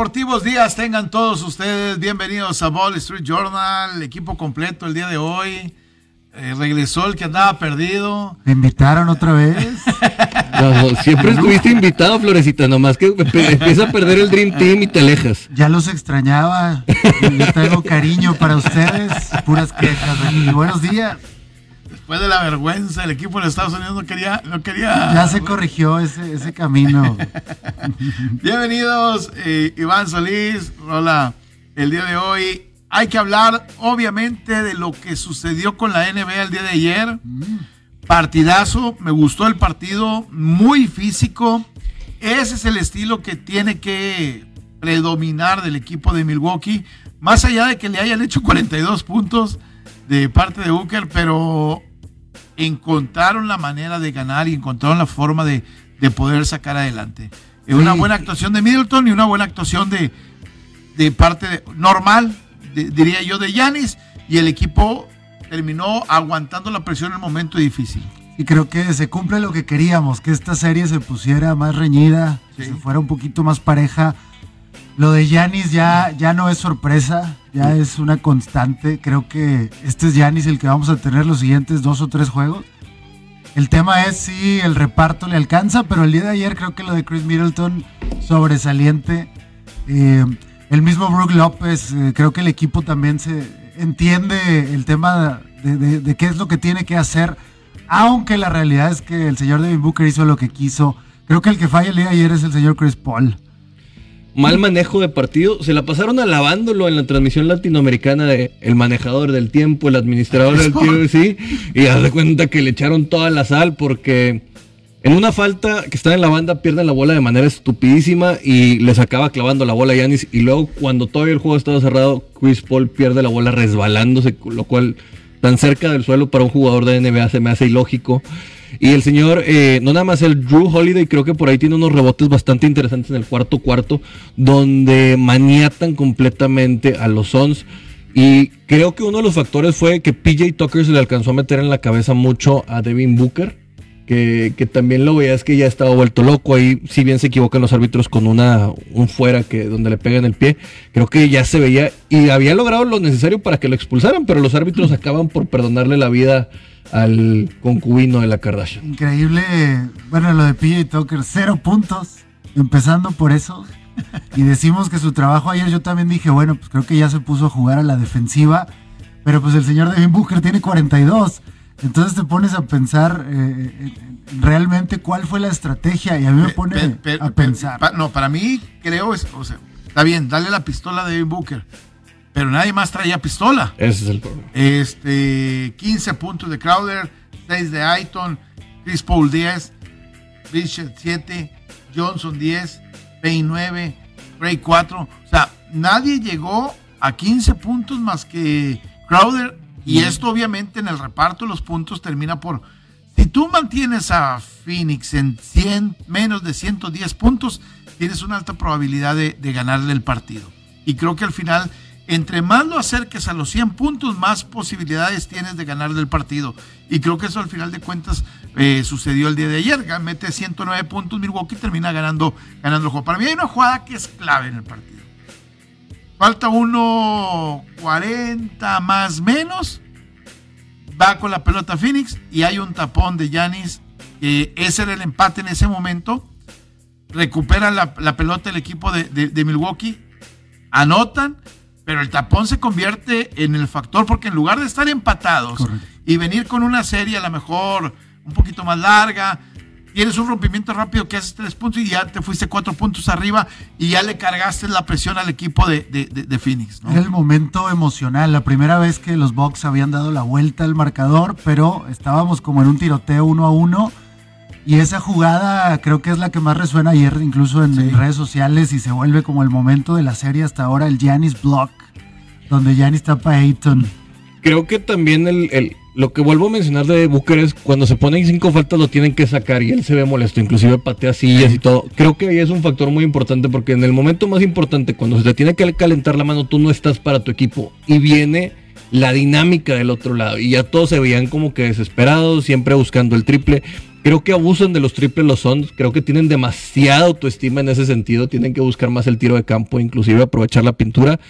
deportivos días tengan todos ustedes. Bienvenidos a Ball Street Journal, equipo completo el día de hoy. Eh, regresó el que andaba perdido. ¿Me invitaron otra vez? siempre estuviste invitado, Florecita, nomás que empieza a perder el Dream Team y te alejas. Ya los extrañaba. Yo tengo cariño para ustedes. Puras quejas. buenos días. Después de la vergüenza, el equipo de Estados Unidos no quería. No quería ya se corrigió ese, ese camino. Bienvenidos, eh, Iván Solís. Hola, el día de hoy hay que hablar, obviamente, de lo que sucedió con la NBA el día de ayer. Partidazo, me gustó el partido, muy físico. Ese es el estilo que tiene que predominar del equipo de Milwaukee. Más allá de que le hayan hecho 42 puntos de parte de Booker, pero encontraron la manera de ganar y encontraron la forma de, poder sacar adelante. Una buena actuación de Middleton y una buena actuación de, de parte normal, diría yo, de Yanis. Y el equipo terminó aguantando la presión en el momento difícil. Y creo que se cumple lo que queríamos, que esta serie se pusiera más reñida, que se fuera un poquito más pareja. Lo de Yanis ya, ya no es sorpresa, ya es una constante. Creo que este es Yanis el que vamos a tener los siguientes dos o tres juegos. El tema es si el reparto le alcanza, pero el día de ayer creo que lo de Chris Middleton sobresaliente. Eh, el mismo Brook López, eh, creo que el equipo también se entiende el tema de, de, qué es lo que tiene que hacer, aunque la realidad es que el señor Devin Booker hizo lo que quiso. Creo que el que falla el día de ayer es el señor Chris Paul mal manejo de partido. Se la pasaron alabándolo en la transmisión latinoamericana de el manejador del tiempo, el administrador del tiempo, sí. Y haz de cuenta que le echaron toda la sal porque en una falta que está en la banda pierden la bola de manera estupidísima y les acaba clavando la bola a Yanis. Y luego cuando todavía el juego estaba cerrado, Chris Paul pierde la bola resbalándose, lo cual tan cerca del suelo para un jugador de NBA se me hace ilógico. Y el señor, eh, no nada más el Drew Holiday, creo que por ahí tiene unos rebotes bastante interesantes en el cuarto cuarto, donde maniatan completamente a los Suns. Y creo que uno de los factores fue que PJ Tucker se le alcanzó a meter en la cabeza mucho a Devin Booker. Que, también lo veías que ya estaba vuelto loco ahí, si bien se equivocan los árbitros con una un fuera que donde le pegan el pie, creo que ya se veía y había logrado lo necesario para que lo expulsaran, pero los árbitros acaban por perdonarle la vida al concubino de la Kardashian. Increíble, bueno, lo de PJ Tucker, cero puntos, empezando por eso. Y decimos que su trabajo ayer, yo también dije, bueno, pues creo que ya se puso a jugar a la defensiva, pero pues el señor Devin Booker tiene 42. Entonces te pones a pensar eh, realmente cuál fue la estrategia y a mí me pone a pensar. no, para mí creo, es, o sea, está bien, dale la pistola a Devin Booker pero nadie más traía pistola. Ese es el problema. Este, 15 puntos de Crowder, 6 de Ayton, Chris Paul 10, Richard 7, Johnson 10, Payne 9, Ray 4. O sea, nadie llegó a 15 puntos más que Crowder. Y esto obviamente en el reparto de los puntos termina por... Si tú mantienes a Phoenix en 100, menos de 110 puntos, tienes una alta probabilidad de, de ganarle el partido. Y creo que al final entre más lo acerques a los 100 puntos, más posibilidades tienes de ganar del partido. Y creo que eso al final de cuentas eh, sucedió el día de ayer. Mete 109 puntos, Milwaukee termina ganando, ganando el juego. Para mí hay una jugada que es clave en el partido. Falta uno 40 más menos. Va con la pelota Phoenix y hay un tapón de Yanis. ese era el empate en ese momento. Recupera la, pelota el equipo de Milwaukee. Anotan pero el tapón se convierte en el factor porque en lugar de estar empatados y venir con una serie a lo mejor un poquito más larga, tienes un rompimiento rápido que haces tres puntos y ya te fuiste cuatro puntos arriba y ya le cargaste la presión al equipo de, de, Phoenix. Era el momento emocional, la primera vez que los Bucks habían dado la vuelta al marcador, pero estábamos como en un tiroteo uno a uno. Y esa jugada creo que es la que más resuena ayer, incluso en, redes sociales, y se vuelve como el momento de la serie hasta ahora, el Giannis Block donde Giannis tapa a Ayton. Creo que también el, lo que vuelvo a mencionar de Booker es cuando se ponen cinco faltas lo tienen que sacar y él se ve molesto, inclusive patea sillas y todo. Creo que ahí es un factor muy importante porque en el momento más importante, cuando se te tiene que calentar la mano, tú no estás para tu equipo y viene la dinámica del otro lado y ya todos se veían como que desesperados, siempre buscando el triple. Creo que abusan de los triples los Suns, creo que tienen demasiada autoestima en ese sentido, tienen que buscar más el tiro de campo, inclusive aprovechar la pintura.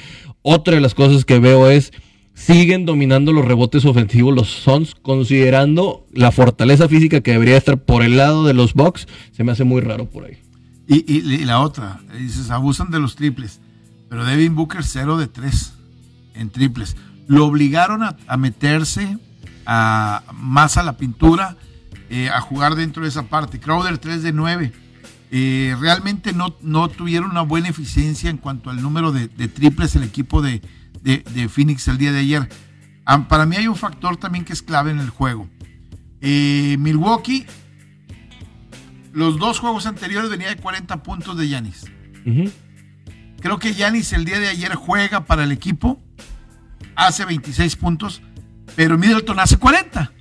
Otra de las cosas que veo es siguen dominando los rebotes ofensivos los Suns, considerando la fortaleza física que debería estar por el lado de los Bucks, se me hace muy raro por ahí. Y, la otra, dices, abusan de los triples, pero Devin Booker 0 de 3 en triples. Lo obligaron a, meterse a, más a la pintura, eh, a jugar dentro de esa parte. Crowder 3 de 9. Eh, realmente no, no tuvieron una buena eficiencia en cuanto al número de triples el equipo de, de, Phoenix el día de ayer. para mí hay un factor también que es clave en el juego. Eh, Milwaukee, los dos juegos anteriores venía de 40 puntos de Yanis. Creo que Yanis el día de ayer juega para el equipo, hace 26 puntos, pero Middleton hace 40.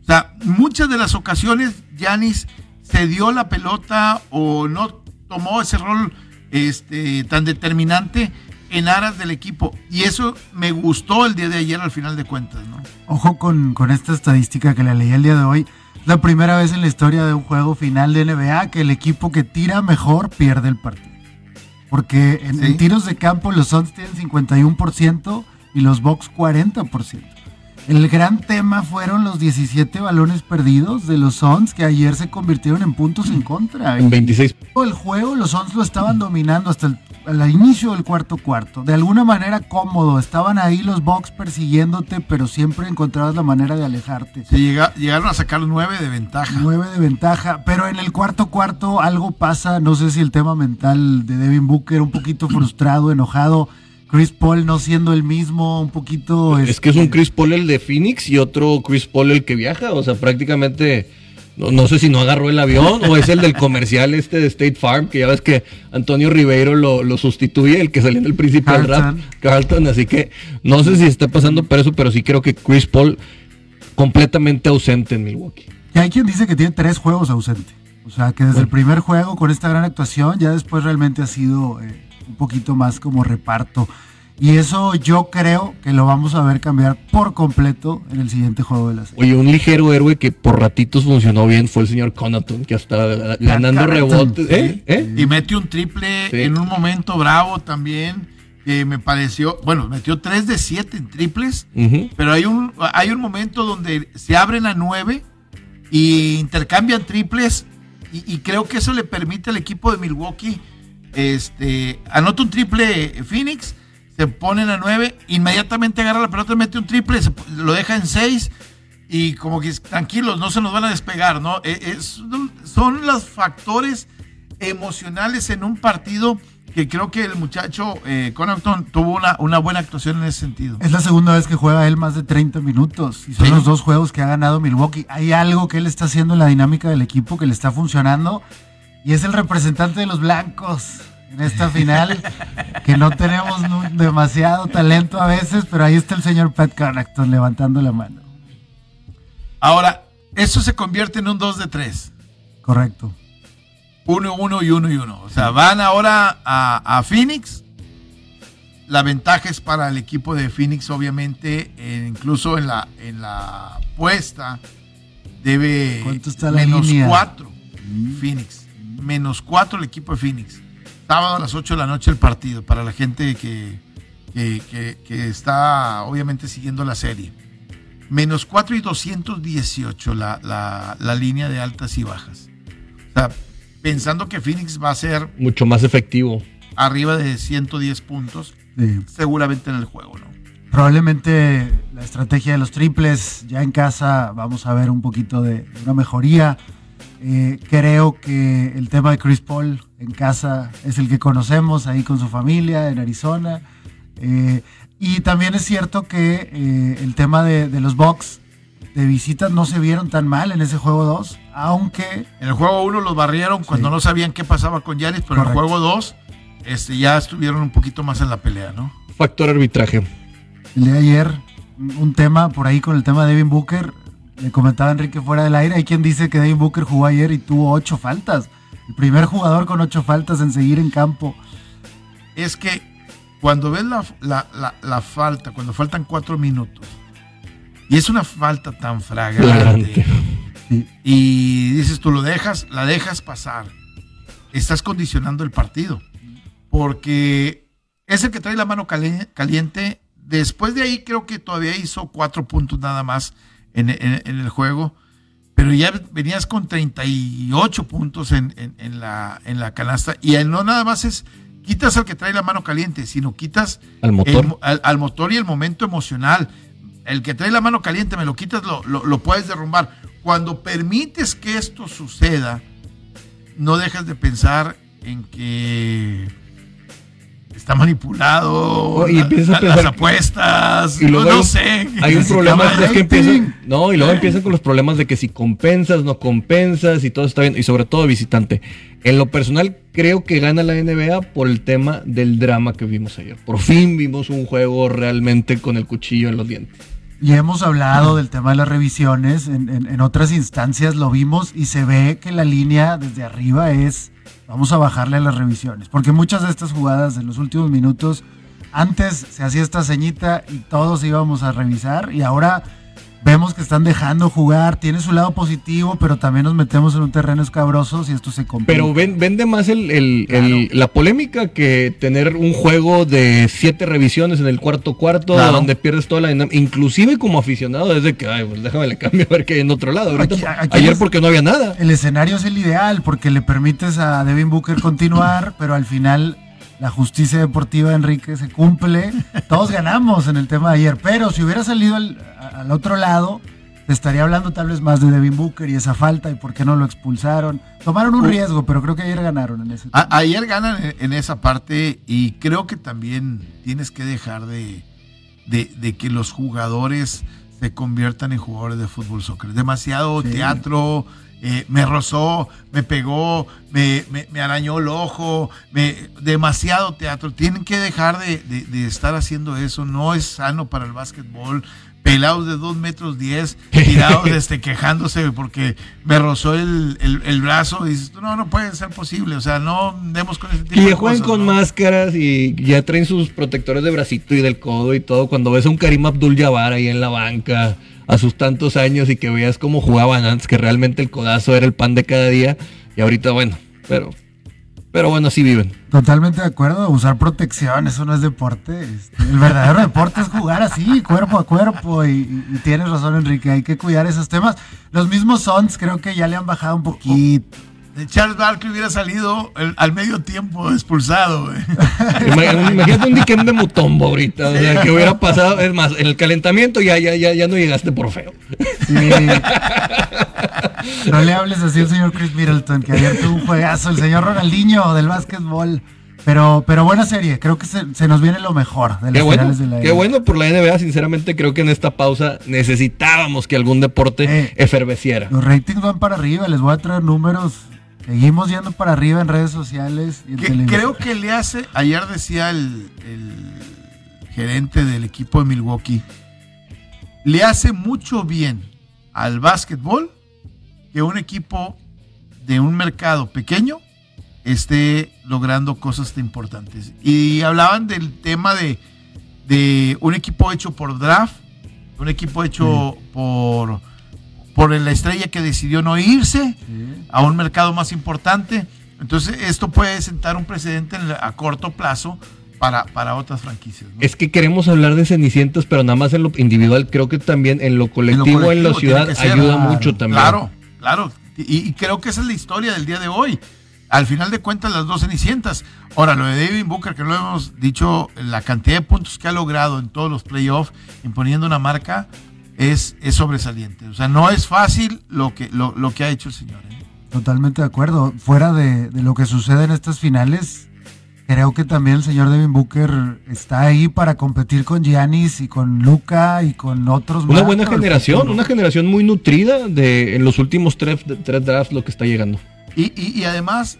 O sea, muchas de las ocasiones Yanis se dio la pelota o no tomó ese rol este, tan determinante en aras del equipo. Y eso me gustó el día de ayer al final de cuentas, ¿no? Ojo con, esta estadística que le leí el día de hoy. La primera vez en la historia de un juego final de NBA que el equipo que tira mejor pierde el partido. Porque en, tiros de campo los Suns tienen 51% y los Bucks 40%. El gran tema fueron los 17 balones perdidos de los Suns que ayer se convirtieron en puntos en contra. En 26. El juego los Suns lo estaban dominando hasta el al inicio del cuarto cuarto. De alguna manera cómodo. Estaban ahí los Bucks persiguiéndote, pero siempre encontrabas la manera de alejarte. Se llegaron a sacar nueve de ventaja. Nueve de ventaja. Pero en el cuarto cuarto algo pasa. No sé si el tema mental de Devin Booker, un poquito frustrado, enojado. Chris Paul no siendo el mismo, un poquito. Es que es un este, Chris Paul el de Phoenix y otro Chris Paul el que viaja. O sea, prácticamente no, sé si no agarró el avión o es el del comercial este de State Farm, que ya ves que Antonio Ribeiro lo, sustituye, el que salió en el principal rap, Carlton. Así que no sé si está pasando por eso, pero sí creo que Chris Paul completamente ausente en Milwaukee. Y hay quien dice que tiene tres juegos ausente. O sea, que desde el primer juego con esta gran actuación, ya después realmente ha sido eh, un poquito más como reparto. Y eso yo creo que lo vamos a ver cambiar por completo en el siguiente juego de la serie. Oye, un ligero héroe que por ratitos funcionó bien fue el señor Conaton, que hasta ganando rebotes. ¿eh? ¿Eh? Y metió un triple en un momento bravo también. Que me pareció, bueno, metió 3 de 7 en triples, pero hay un, hay un momento donde se abren a 9 y intercambian triples y, y, creo que eso le permite al equipo de Milwaukee, este, anota un triple Phoenix, se ponen a 9, inmediatamente agarra la pelota, mete un triple, lo deja en 6 y como que tranquilos, no se nos van a despegar, ¿no? E, son los factores emocionales en un partido que creo que el muchacho eh, Connaughton tuvo una, una buena actuación en ese sentido. Es la segunda vez que juega él más de 30 minutos y son los dos juegos que ha ganado Milwaukee. Hay algo que él está haciendo en la dinámica del equipo que le está funcionando y es el representante de los blancos en esta final, que no tenemos demasiado talento a veces, pero ahí está el señor Pat Connaughton levantando la mano. Ahora, eso se convierte en un 2 de 3. Correcto. 1, 1 y 1 y 1. O sea, van ahora a, Phoenix. La ventaja es para el equipo de Phoenix, obviamente, eh, incluso en la, en la apuesta debe ¿Cuánto está la menos 4 mm. Phoenix. Menos 4 el equipo de Phoenix sábado a las 8 de la noche el partido, para la gente que, que, está obviamente siguiendo la serie. Menos 4 y 218 la, la, la línea de altas y bajas. O sea, pensando que Phoenix va a ser... Mucho más efectivo. Arriba de 110 puntos, seguramente en el juego, ¿no? Probablemente la estrategia de los triples, ya en casa vamos a ver un poquito de una mejoría. Eh, creo que el tema de Chris Paul en casa es el que conocemos ahí con su familia en Arizona. Eh, y también es cierto que eh, el tema de, los Bucks de visitas no se vieron tan mal en ese juego 2, aunque... En el juego 1 los barrieron cuando no sabían qué pasaba con Yanis, pero en el juego 2 este, ya estuvieron un poquito más en la pelea, ¿no? Factor arbitraje. El de ayer un tema por ahí con el tema de Devin Booker. Le comentaba Enrique fuera del aire. Hay quien dice que Devin Booker jugó ayer y tuvo ocho faltas. El primer jugador con ocho faltas en seguir en campo. Es que cuando ves la, falta, cuando faltan cuatro minutos, y es una falta tan fragante, y dices tú lo dejas, la dejas pasar, estás condicionando el partido. Porque es el que trae la mano caliente. Después de ahí creo que todavía hizo cuatro puntos nada más en, el juego. Pero ya venías con 38 puntos en, la, en la canasta. Y no nada más es quitas al que trae la mano caliente, sino quitas al motor, al, motor y el momento emocional. El que trae la mano caliente, me lo quitas, lo, lo, puedes derrumbar. Cuando permites que esto suceda, no dejas de pensar en que está manipulado oh, y empieza a las apuestas y luego no, sé hay un problema es que empiezan no y luego empiezan con los problemas de que si compensas no compensas y todo está bien y sobre todo visitante. En lo personal creo que gana la NBA por el tema del drama que vimos ayer. Por fin vimos un juego realmente con el cuchillo en los dientes. Y hemos hablado del tema de las revisiones en, en otras instancias lo vimos y se ve que la línea desde arriba es vamos a bajarle a las revisiones. Porque muchas de estas jugadas en los últimos minutos, antes se hacía esta ceñita y todos íbamos a revisar y ahora vemos que están dejando jugar, tiene su lado positivo, pero también nos metemos en un terreno escabroso si esto se complica. Pero vende más el, la polémica que tener un juego de siete revisiones en el cuarto cuarto, donde pierdes toda la dinámica, inclusive como aficionado, desde que, ay, pues déjame le cambio a ver qué hay en otro lado. ayer porque no había nada. El escenario es el ideal, porque le permites a Devin Booker continuar, pero al final la justicia deportiva, Enrique, se cumple. Todos ganamos en el tema de ayer, pero si hubiera salido al, otro lado, estaría hablando tal vez más de Devin Booker y esa falta y por qué no lo expulsaron. Tomaron un riesgo, pero creo que ayer ganaron en ese tema. Ayer ganan en, esa parte y creo que también tienes que dejar de, de, que los jugadores se conviertan en jugadores de fútbol soccer. Demasiado teatro eh, me rozó, me pegó, me, arañó el ojo, me, demasiado teatro. Tienen que dejar de, estar haciendo eso. No es sano para el básquetbol. Pelados de 2 metros 10, tirados este, quejándose porque me rozó el, brazo. Y dices, no, no puede ser posible. O sea, no demos con ese tipo y juegan con máscaras y ya traen sus protectores de bracito y del codo y todo. Cuando ves a un Karim Abdul Jabbar ahí en la banca a sus tantos años y que veías cómo jugaban antes, que realmente el codazo era el pan de cada día. Y ahorita, bueno, pero, pero bueno, así viven. Totalmente de acuerdo, usar protección, eso no es deporte. Este, el verdadero deporte es jugar así, cuerpo a cuerpo. Y, tienes razón, Enrique, hay que cuidar esos temas. Los mismos Sons creo que ya le han bajado un poquito. Charles Barkley hubiera salido al medio tiempo expulsado. Imagínate un Diquem de Mutombo ahorita, o sea, que hubiera pasado, es más, en el calentamiento ya, ya, ya, ya no llegaste por feo. No le hables así al señor Chris Middleton, que ayer tuvo un juegazo, el señor Ronaldinho del básquetbol. Pero, pero buena serie, creo que se, nos viene lo mejor de las finales de la NBA. Qué bueno por la NBA, sinceramente creo que en esta pausa necesitábamos que algún deporte eh, eferveciera. Los ratings van para arriba, les voy a traer números Seguimos yendo para arriba en redes sociales. Y creo que le hace, ayer decía el, gerente del equipo de Milwaukee, le hace mucho bien al básquetbol que un equipo de un mercado pequeño esté logrando cosas tan importantes. Y hablaban del tema de, de un equipo hecho por draft, un equipo hecho por por la estrella que decidió no irse a un mercado más importante. Entonces, esto puede sentar un precedente a corto plazo para, para otras franquicias. Es que queremos hablar de Cenicientos, pero nada más en lo individual, creo que también en lo colectivo, en, la ciudad, ayuda mucho también. Claro, claro. Y, creo que esa es la historia del día de hoy. Al final de cuentas, las dos Cenicientas. Ahora, lo de David Booker, que lo hemos dicho, la cantidad de puntos que ha logrado en todos los playoffs, imponiendo una marca, es, es sobresaliente. O sea, no es fácil lo que, lo, que ha hecho el señor. ¿eh? Totalmente de acuerdo. Fuera de, lo que sucede en estas finales, creo que también el señor Devin Booker está ahí para competir con Giannis y con Luca y con otros. Una buena generación, una generación muy nutrida de en los últimos tres, tres drafts lo que está llegando. Y, y, y además,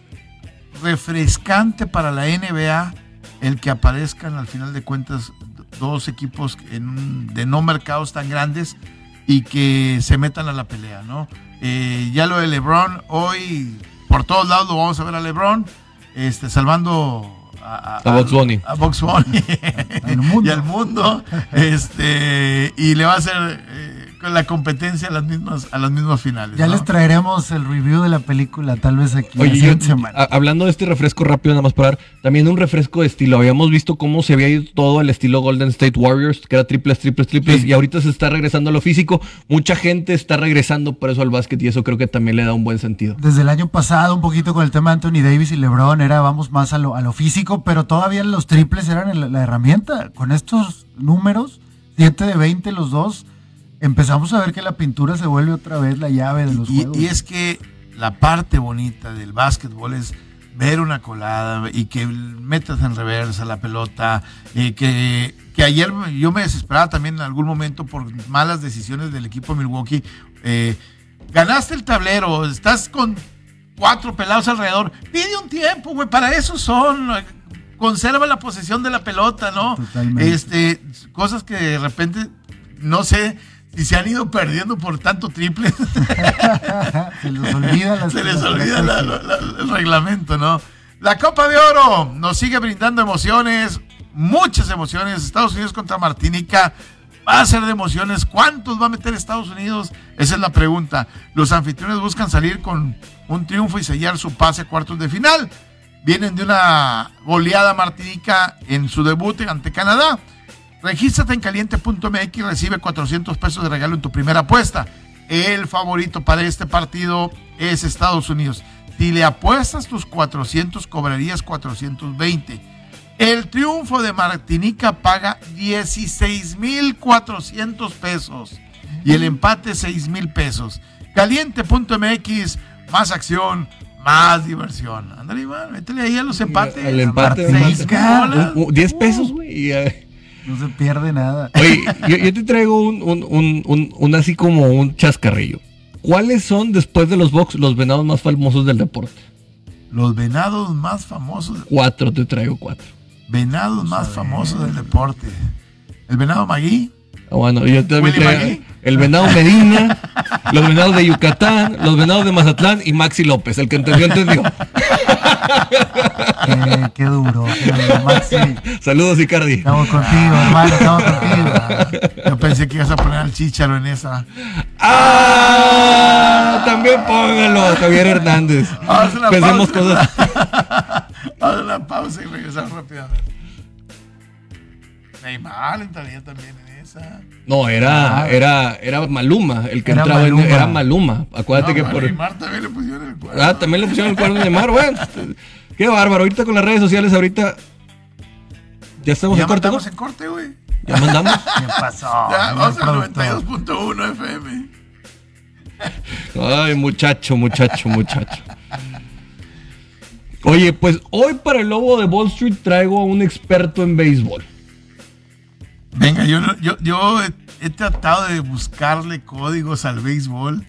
refrescante para la NBA el que aparezcan al final de cuentas dos equipos de no mercados tan grandes y que se metan a la pelea, ¿no? Eh, ya lo de LeBron, hoy por todos lados lo vamos a ver a LeBron, este, salvando a, a, Box Bunny. A Box Bunny. y al mundo. Este, y le va a hacer la competencia a las mismas, a las mismas finales. Ya les traeremos el review de la película, tal vez aquí Oye, semana. hablando de este refresco rápido, nada más para dar, también un refresco de estilo. Habíamos visto cómo se había ido todo al estilo Golden State Warriors, que era triples, triples, triples, y ahorita se está regresando a lo físico. Mucha gente está regresando por eso al básquet y eso creo que también le da un buen sentido. Desde el año pasado, un poquito con el tema de Anthony Davis y LeBron, era vamos más a lo, a lo físico, pero todavía los triples eran la, herramienta. Con estos números, 7 de 20 los dos empezamos a ver que la pintura se vuelve otra vez la llave de los y, juegos. Y es que la parte bonita del básquetbol es ver una colada y que metas en reversa la pelota, y que, que, ayer yo me desesperaba también en algún momento por malas decisiones del equipo de Milwaukee. Eh, ganaste el tablero, estás con cuatro pelados alrededor, pide un tiempo, güey, para eso son, conserva la posesión de la pelota, ¿no? Totalmente. Este, cosas que de repente, no sé, y se han ido perdiendo por tanto triple. se les olvida, se les olvida el reglamento, ¿no? La Copa de Oro nos sigue brindando emociones, muchas emociones. Estados Unidos contra Martinica va a ser de emociones. ¿Cuántos va a meter Estados Unidos? Esa es la pregunta. Los anfitriones buscan salir con un triunfo y sellar su pase a cuartos de final. Vienen de una goleada Martinica en su debut ante Canadá. Regístrate en caliente.mx y recibe 400 pesos de regalo en tu primera apuesta. El favorito para este partido es Estados Unidos. Si le apuestas tus 400, cobrarías 420. El triunfo de Martinica paga 16,400 pesos y el empate 6 mil pesos. Caliente.mx, más acción, más diversión. Ándale, Iván, métele ahí a los empates. El empate, 10 pesos, güey. No se pierde nada. Oye, yo, te traigo un, así como un chascarrillo. ¿Cuáles son, después de los box, los venados más famosos del deporte? Los venados más famosos. Cuatro, te traigo cuatro. Venados más famosos del deporte. El venado Magui. Ah, bueno, yo también traigo el venado Medina, los venados de Yucatán, los venados de Mazatlán y Maxi López. El que entendió, entendió. Qué, qué duro, qué Maxi. Saludos, Icardi. Estamos contigo, hermano, estamos contigo. Yo pensé que ibas a poner al chicharo en esa. ¡Ah! También póngalo, Javier Hernández. A una Pensemos pausa. cosas. A una pausa y regresamos rápidamente. Neymar entraría también en esa. No, era, ah. era, era Maluma, el que entraba En, era Maluma. Acuérdate que por. Neymar también le pusieron el cuerno. Ah, también le pusieron el cuerno a Neymar, bueno. Qué bárbaro. Ahorita con las redes sociales, ahorita. Ya estamos en corte. Ya en corte, güey. Ya mandamos. ¿Qué pasó? Ya, vamos al 92.1 FM. Ay, muchacho, muchacho, muchacho. Oye, pues hoy para el Lobo de Wall Street traigo a un experto en béisbol. Venga, yo, yo, yo he, tratado de buscarle códigos al béisbol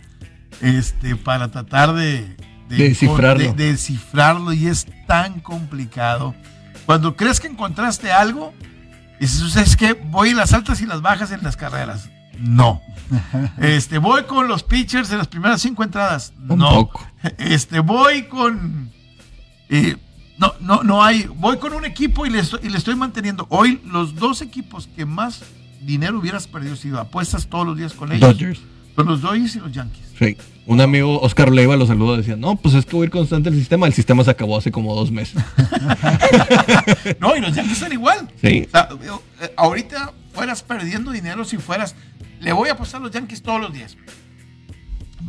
este, para tratar de, descifrarlo. De, descifrarlo y es tan complicado. Cuando crees que encontraste algo, dices, es que voy en las altas y las bajas en las carreras. No. Este, voy con los pitchers en las primeras cinco entradas. no. Este, voy con. Eh, no, no, no hay. Voy con un equipo y le, estoy, y le estoy manteniendo. Hoy, los dos equipos que más dinero hubieras perdido si apuestas todos los días con ellos. Dodgers. Son los Dodgers y los Yankees. Sí. Un amigo, Oscar Leiva, lo saludó. Decía, no, pues es que voy a ir constante el sistema. El sistema se acabó hace como dos meses. no, y los Yankees están igual. Sí. O sea, eh, ahorita fueras perdiendo dinero si fueras. Le voy a apostar a los Yankees todos los días.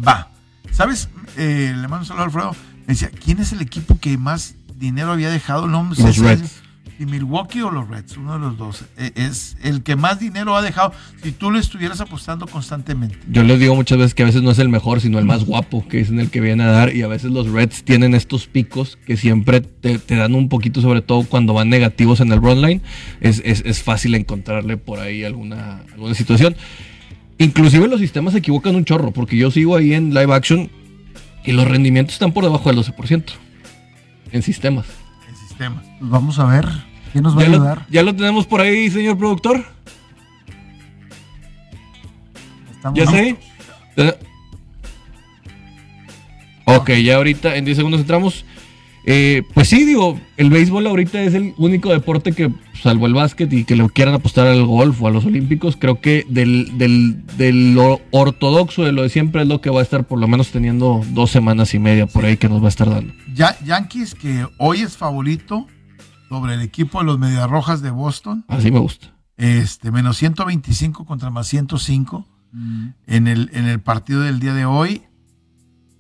Va. ¿Sabes? Eh, le mando un saludo a Alfredo. Me decía, ¿quién es el equipo que más dinero había dejado los Reds. Y Milwaukee o los Reds, uno de los dos. E, es el que más dinero ha dejado si tú le estuvieras apostando constantemente. Yo les digo muchas veces que a veces no es el mejor, sino el más guapo, que es en el que viene a dar. Y a veces los Reds tienen estos picos que siempre te, dan un poquito, sobre todo cuando van negativos en el run line. Es, es, fácil encontrarle por ahí alguna, alguna situación. Inclusive los sistemas se equivocan un chorro, porque yo sigo ahí en live action y los rendimientos están por debajo del 12% en sistemas. En sistemas. Pues vamos a ver. ¿Quién nos va a ¿Ya lo, ayudar? ¿Ya lo tenemos por ahí, señor productor? Estamos- ¿Ya sé? Ok, ya ahorita en 10 segundos entramos. Eh, pues sí, digo, el béisbol ahorita es el único deporte que, salvo el básquet y que le quieran apostar al golf o a los olímpicos, creo que del, del, de lo ortodoxo, de lo de siempre, es lo que va a estar por lo menos teniendo dos semanas y media por ahí que nos va a estar dando. Ya, Yankees, que hoy es favorito sobre el equipo de los Medias Rojas de Boston. Así me gusta. Este, menos 125 contra más 105 Mm, en el, en el partido del día de hoy.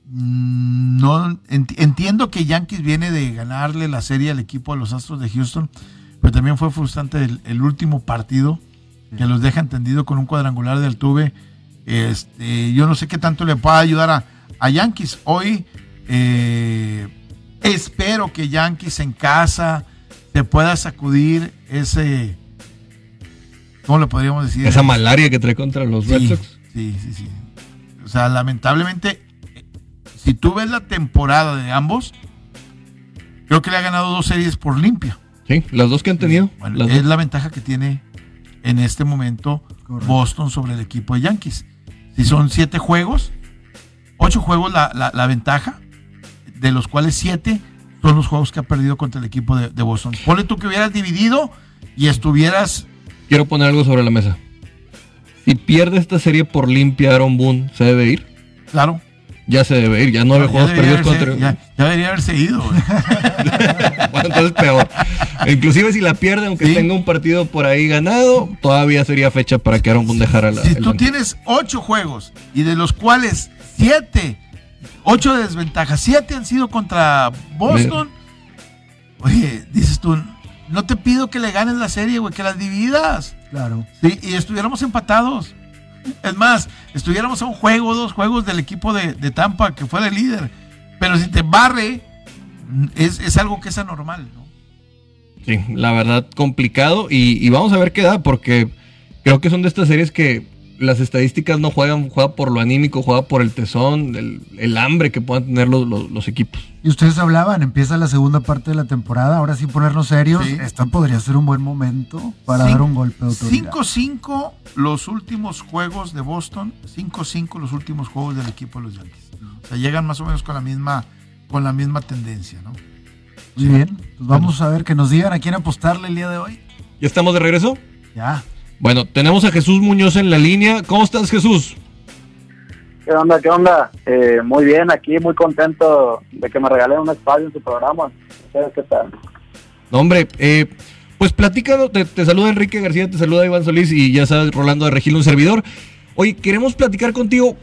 Mm, No ent- entiendo que Yankees viene de ganarle la serie al equipo de los Astros de Houston, pero también fue frustrante el, el último partido que los deja entendido con un cuadrangular de Altuve. Este, yo no sé qué tanto le pueda ayudar a, a Yankees. Hoy eh, espero que Yankees en casa se pueda sacudir ese, ¿cómo le podríamos decir? Esa malaria que trae contra los Red Sí, Sox. sí, sí, sí. O sea, lamentablemente, si tú ves la temporada de ambos, creo que le ha ganado dos series por limpia. Sí, las dos que han tenido. Bueno, las es dos. la ventaja que tiene en este momento Correcto. Boston sobre el equipo de Yankees. Si son siete juegos, ocho juegos la, la- la ventaja, de los cuales siete son los juegos que ha perdido contra el equipo de, de Boston. Ponle tú que hubieras dividido y estuvieras Quiero poner algo sobre la mesa. Si pierde esta serie por limpia Aaron Boone, ¿se debe ir? Claro. Ya se debe ir. Ya nueve Ya juegos perdidos contra... ya- ya debería haberse ido. güey. Bueno, entonces peor. Inclusive si la pierde, aunque Sí. tenga un partido por ahí ganado, todavía sería fecha para que Aaron Boone dejara la... Si el tú tienes ocho juegos y de los cuales siete, ocho de desventaja, siete han sido contra Boston, oye, dices tú, no te pido que le ganes la serie, güey, que las dividas. Claro. Sí, y estuviéramos empatados. Es más, estuviéramos a un juego, dos juegos del equipo de, de Tampa, que fuera el líder. Pero si te barre, es, es algo que es anormal, ¿no? Sí, la verdad complicado y, y vamos a ver qué da porque creo que son de estas series que las estadísticas no juegan, juega por lo anímico, juega por el tesón, el, el hambre que puedan tener los, los- los equipos. Y ustedes hablaban, empieza la segunda parte de la temporada, ahora sí ponernos serios. Sí. Esta podría ser un buen momento para Cin- dar un golpe de autoridad. 5-5 los últimos juegos de Boston, 5-5 los últimos juegos del equipo de los Yankees. O sea, llegan más o menos con la misma, con la misma tendencia, ¿no? Muy bien, pues vamos a ver que nos digan a quién apostarle el día de hoy. ¿Ya estamos de regreso? Ya. Bueno, tenemos a Jesús Muñoz en la línea. ¿Cómo estás, Jesús? ¿Qué onda? ¿Qué onda? Eh, muy bien, aquí muy contento de que me regalen un espacio en su programa. ¿Ustedes qué tal? No, hombre, eh, pues platícanos, te, te saluda Enrique García, te saluda Iván Solís y ya sabes, Rolando de Regil, un servidor. Oye, queremos platicar contigo.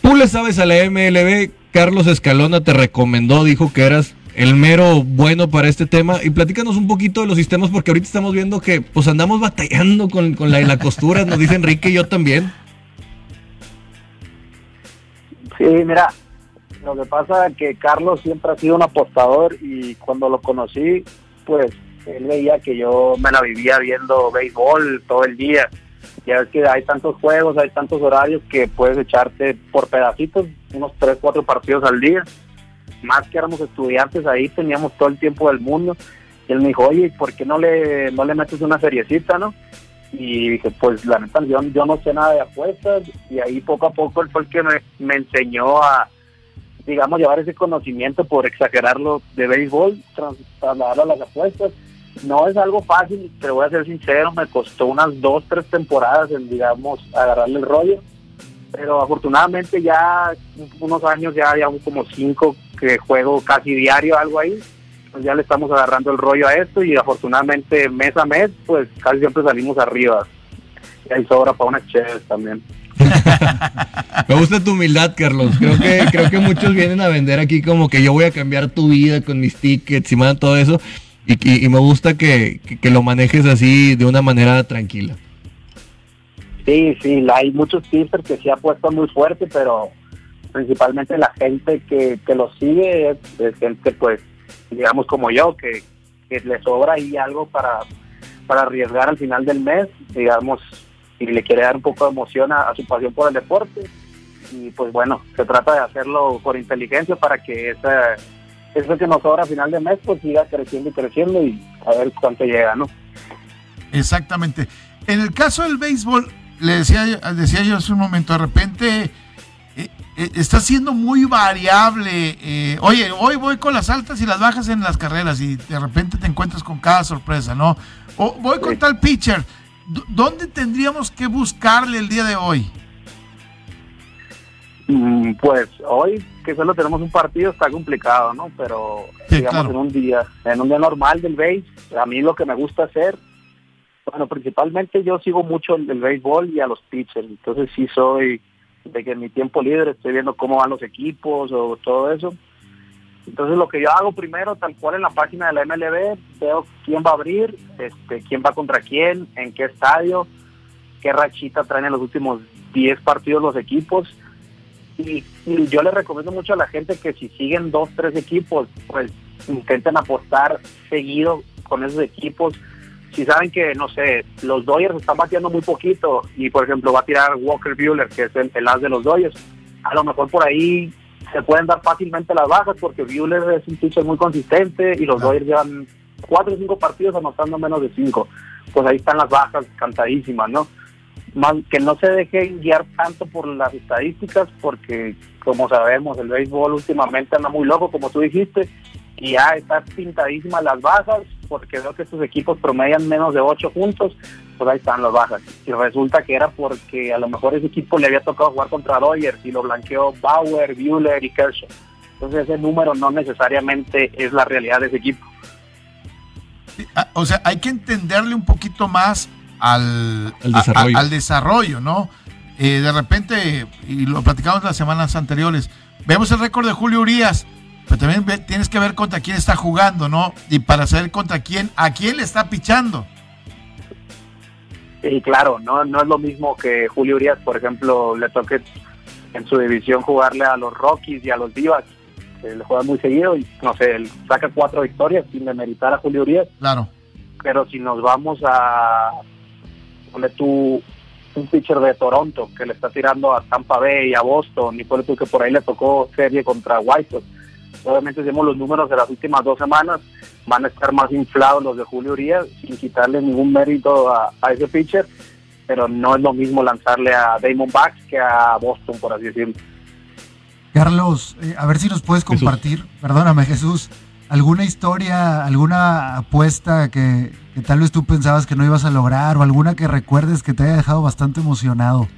Tú le sabes a la MLB, Carlos Escalona te recomendó, dijo que eras el mero bueno para este tema. Y platícanos un poquito de los sistemas, porque ahorita estamos viendo que pues andamos batallando con, con la, la costura, nos dice Enrique y yo también. Sí, mira, lo que pasa es que Carlos siempre ha sido un apostador y cuando lo conocí, pues él veía que yo me la vivía viendo béisbol todo el día. Ya ves que hay tantos juegos, hay tantos horarios que puedes echarte por pedacitos, unos 3, 4 partidos al día. Más que éramos estudiantes ahí, teníamos todo el tiempo del mundo. Y él me dijo, oye, ¿por qué no le, no le metes una seriecita, no? Y dije, pues la neta, yo, yo no sé nada de apuestas. Y ahí poco a poco él fue el que me, me enseñó a, digamos, llevar ese conocimiento, por exagerarlo, de béisbol, tras- trasladarlo a las apuestas. No es algo fácil, pero voy a ser sincero, me costó unas dos, tres temporadas en, digamos, agarrarle el rollo. Pero afortunadamente ya unos años, ya llevamos como cinco que juego casi diario, algo ahí. Pues ya le estamos agarrando el rollo a esto y afortunadamente mes a mes, pues casi siempre salimos arriba. Y hay sobra para unas chéveres también. Me gusta tu humildad, Carlos. Creo que, creo que muchos vienen a vender aquí como que yo voy a cambiar tu vida con mis tickets y más todo eso. Y, y- y me gusta que, que- que lo manejes así de una manera tranquila. Sí, sí, hay muchos tipsters que sí apuestan muy fuerte, pero principalmente la gente que, que los sigue es, gente, pues, digamos como yo, que, que le sobra ahí algo para, para arriesgar al final del mes, digamos, y le quiere dar un poco de emoción a, su pasión por el deporte. Y pues bueno, se trata de hacerlo por inteligencia para que esa, eso que nos sobra a final de mes, pues siga creciendo y creciendo y a ver cuánto llega, ¿no? Exactamente. En el caso del béisbol, le decía, decía yo hace un momento, de repente está siendo muy variable. Eh, oye, hoy voy con las altas y las bajas en las carreras y de repente te encuentras con cada sorpresa, ¿no? O voy con tal pitcher. ¿Dónde tendríamos que buscarle el día de hoy? Mm, pues hoy que solo tenemos un partido está complicado, ¿no? Pero digamos en un día, en un día normal del béis, a mí lo que me gusta hacer, bueno, principalmente yo sigo mucho el, el béisbol y a los pitchers, entonces sí soy de que en mi tiempo libre estoy viendo cómo van los equipos o todo eso. Entonces lo que yo hago primero, tal cual en la página de la MLB, veo quién va a abrir, este, quién va contra quién, en qué estadio, qué rachita traen en los últimos 10 partidos los equipos. Y, yo le recomiendo mucho a la gente que si siguen dos, tres equipos, pues intenten apostar seguido con esos equipos. Si saben que, no sé, los Dodgers están bateando muy poquito y, por ejemplo, va a tirar Walker Bueller, que es el, el as de los Dodgers, a lo mejor por ahí se pueden dar fácilmente las bajas porque Buehler es un pitcher muy consistente y los Dodgers llevan cuatro o cinco partidos anotando menos de cinco. Pues ahí están las bajas cantadísimas, ¿no? Más que no se dejen guiar tanto por las estadísticas porque, como sabemos, el béisbol últimamente anda muy loco, como tú dijiste, y ya están pintadísimas las bajas porque veo que estos equipos promedian menos de ocho puntos pues ahí están las bajas. Y resulta que era porque a lo mejor ese equipo le había tocado jugar contra Dodgers y lo blanqueó Bauer, Bueller y Kershaw. Entonces ese número no necesariamente es la realidad de ese equipo. Ah, o sea, hay que entenderle un poquito más al, desarrollo. al desarrollo, ¿no? Eh, de repente, y lo platicamos las semanas anteriores, vemos el récord de Julio Urias, pero también tienes que ver contra quién está jugando, ¿no? Y para saber contra quién, a quién le está pichando. Y claro, no, no es lo mismo que Julio Urias, por ejemplo, le toque en su división jugarle a los Rockies y a los Divas. Le juega muy seguido y, no sé, él saca cuatro victorias sin demeritar a Julio Urias. Claro. Pero si nos vamos a ponle tú un pitcher de Toronto que le está tirando a Tampa Bay y a Boston, y por tú que por ahí le tocó serie contra White Sox. Obviamente, si vemos los números de las últimas dos semanas, van a estar más inflados los de Julio Urias, sin quitarle ningún mérito a, ese pitcher, pero no es lo mismo lanzarle a Damon Bax que a Boston, por así decirlo. Carlos, eh, a ver si nos puedes compartir, perdóname Jesús, alguna historia, alguna apuesta que, que, tal vez tú pensabas que no ibas a lograr o alguna que recuerdes que te haya dejado bastante emocionado.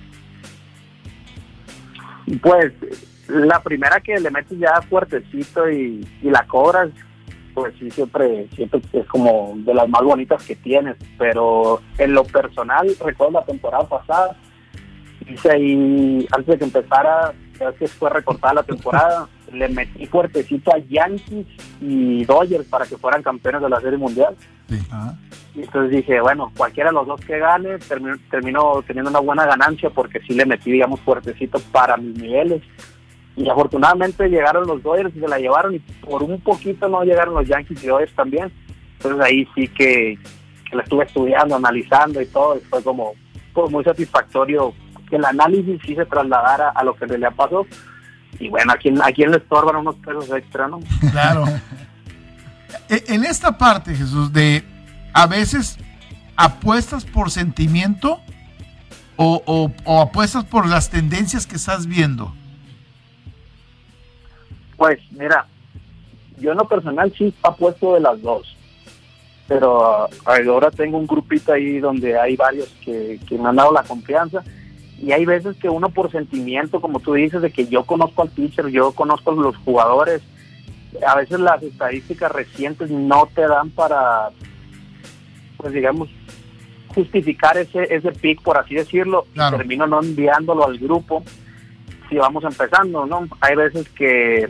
Pues la primera que le metes ya fuertecito y, y la cobras, pues sí, siempre, siempre es como de las más bonitas que tienes, pero en lo personal, recuerdo la temporada pasada, hice ahí, antes de que empezara, ya que fue recortada la temporada, le metí fuertecito a Yankees y Dodgers para que fueran campeones de la Serie Mundial. Y entonces dije, bueno, cualquiera de los dos que gane, termino, termino teniendo una buena ganancia porque sí le metí, digamos, fuertecito para mis niveles y afortunadamente llegaron los Dodgers y se la llevaron y por un poquito no llegaron los Yankees y Dodgers también. Entonces ahí sí que, que la estuve estudiando, analizando y todo, y fue como pues, muy satisfactorio que el análisis sí se trasladara a lo que en realidad pasó. Y bueno, a quién, a quién le estorban unos pesos extra, ¿no? Claro. E, en esta parte, Jesús, de a veces apuestas por sentimiento o, o, o apuestas por las tendencias que estás viendo. Pues mira, yo en lo personal sí apuesto de las dos, pero ahora tengo un grupito ahí donde hay varios que, me han dado la confianza y hay veces que uno por sentimiento, como tú dices, de que yo conozco al pitcher, yo conozco a los jugadores, a veces las estadísticas recientes no te dan para, pues digamos, justificar ese, ese pick, por así decirlo, termino no enviándolo al grupo si vamos empezando, ¿no? Hay veces que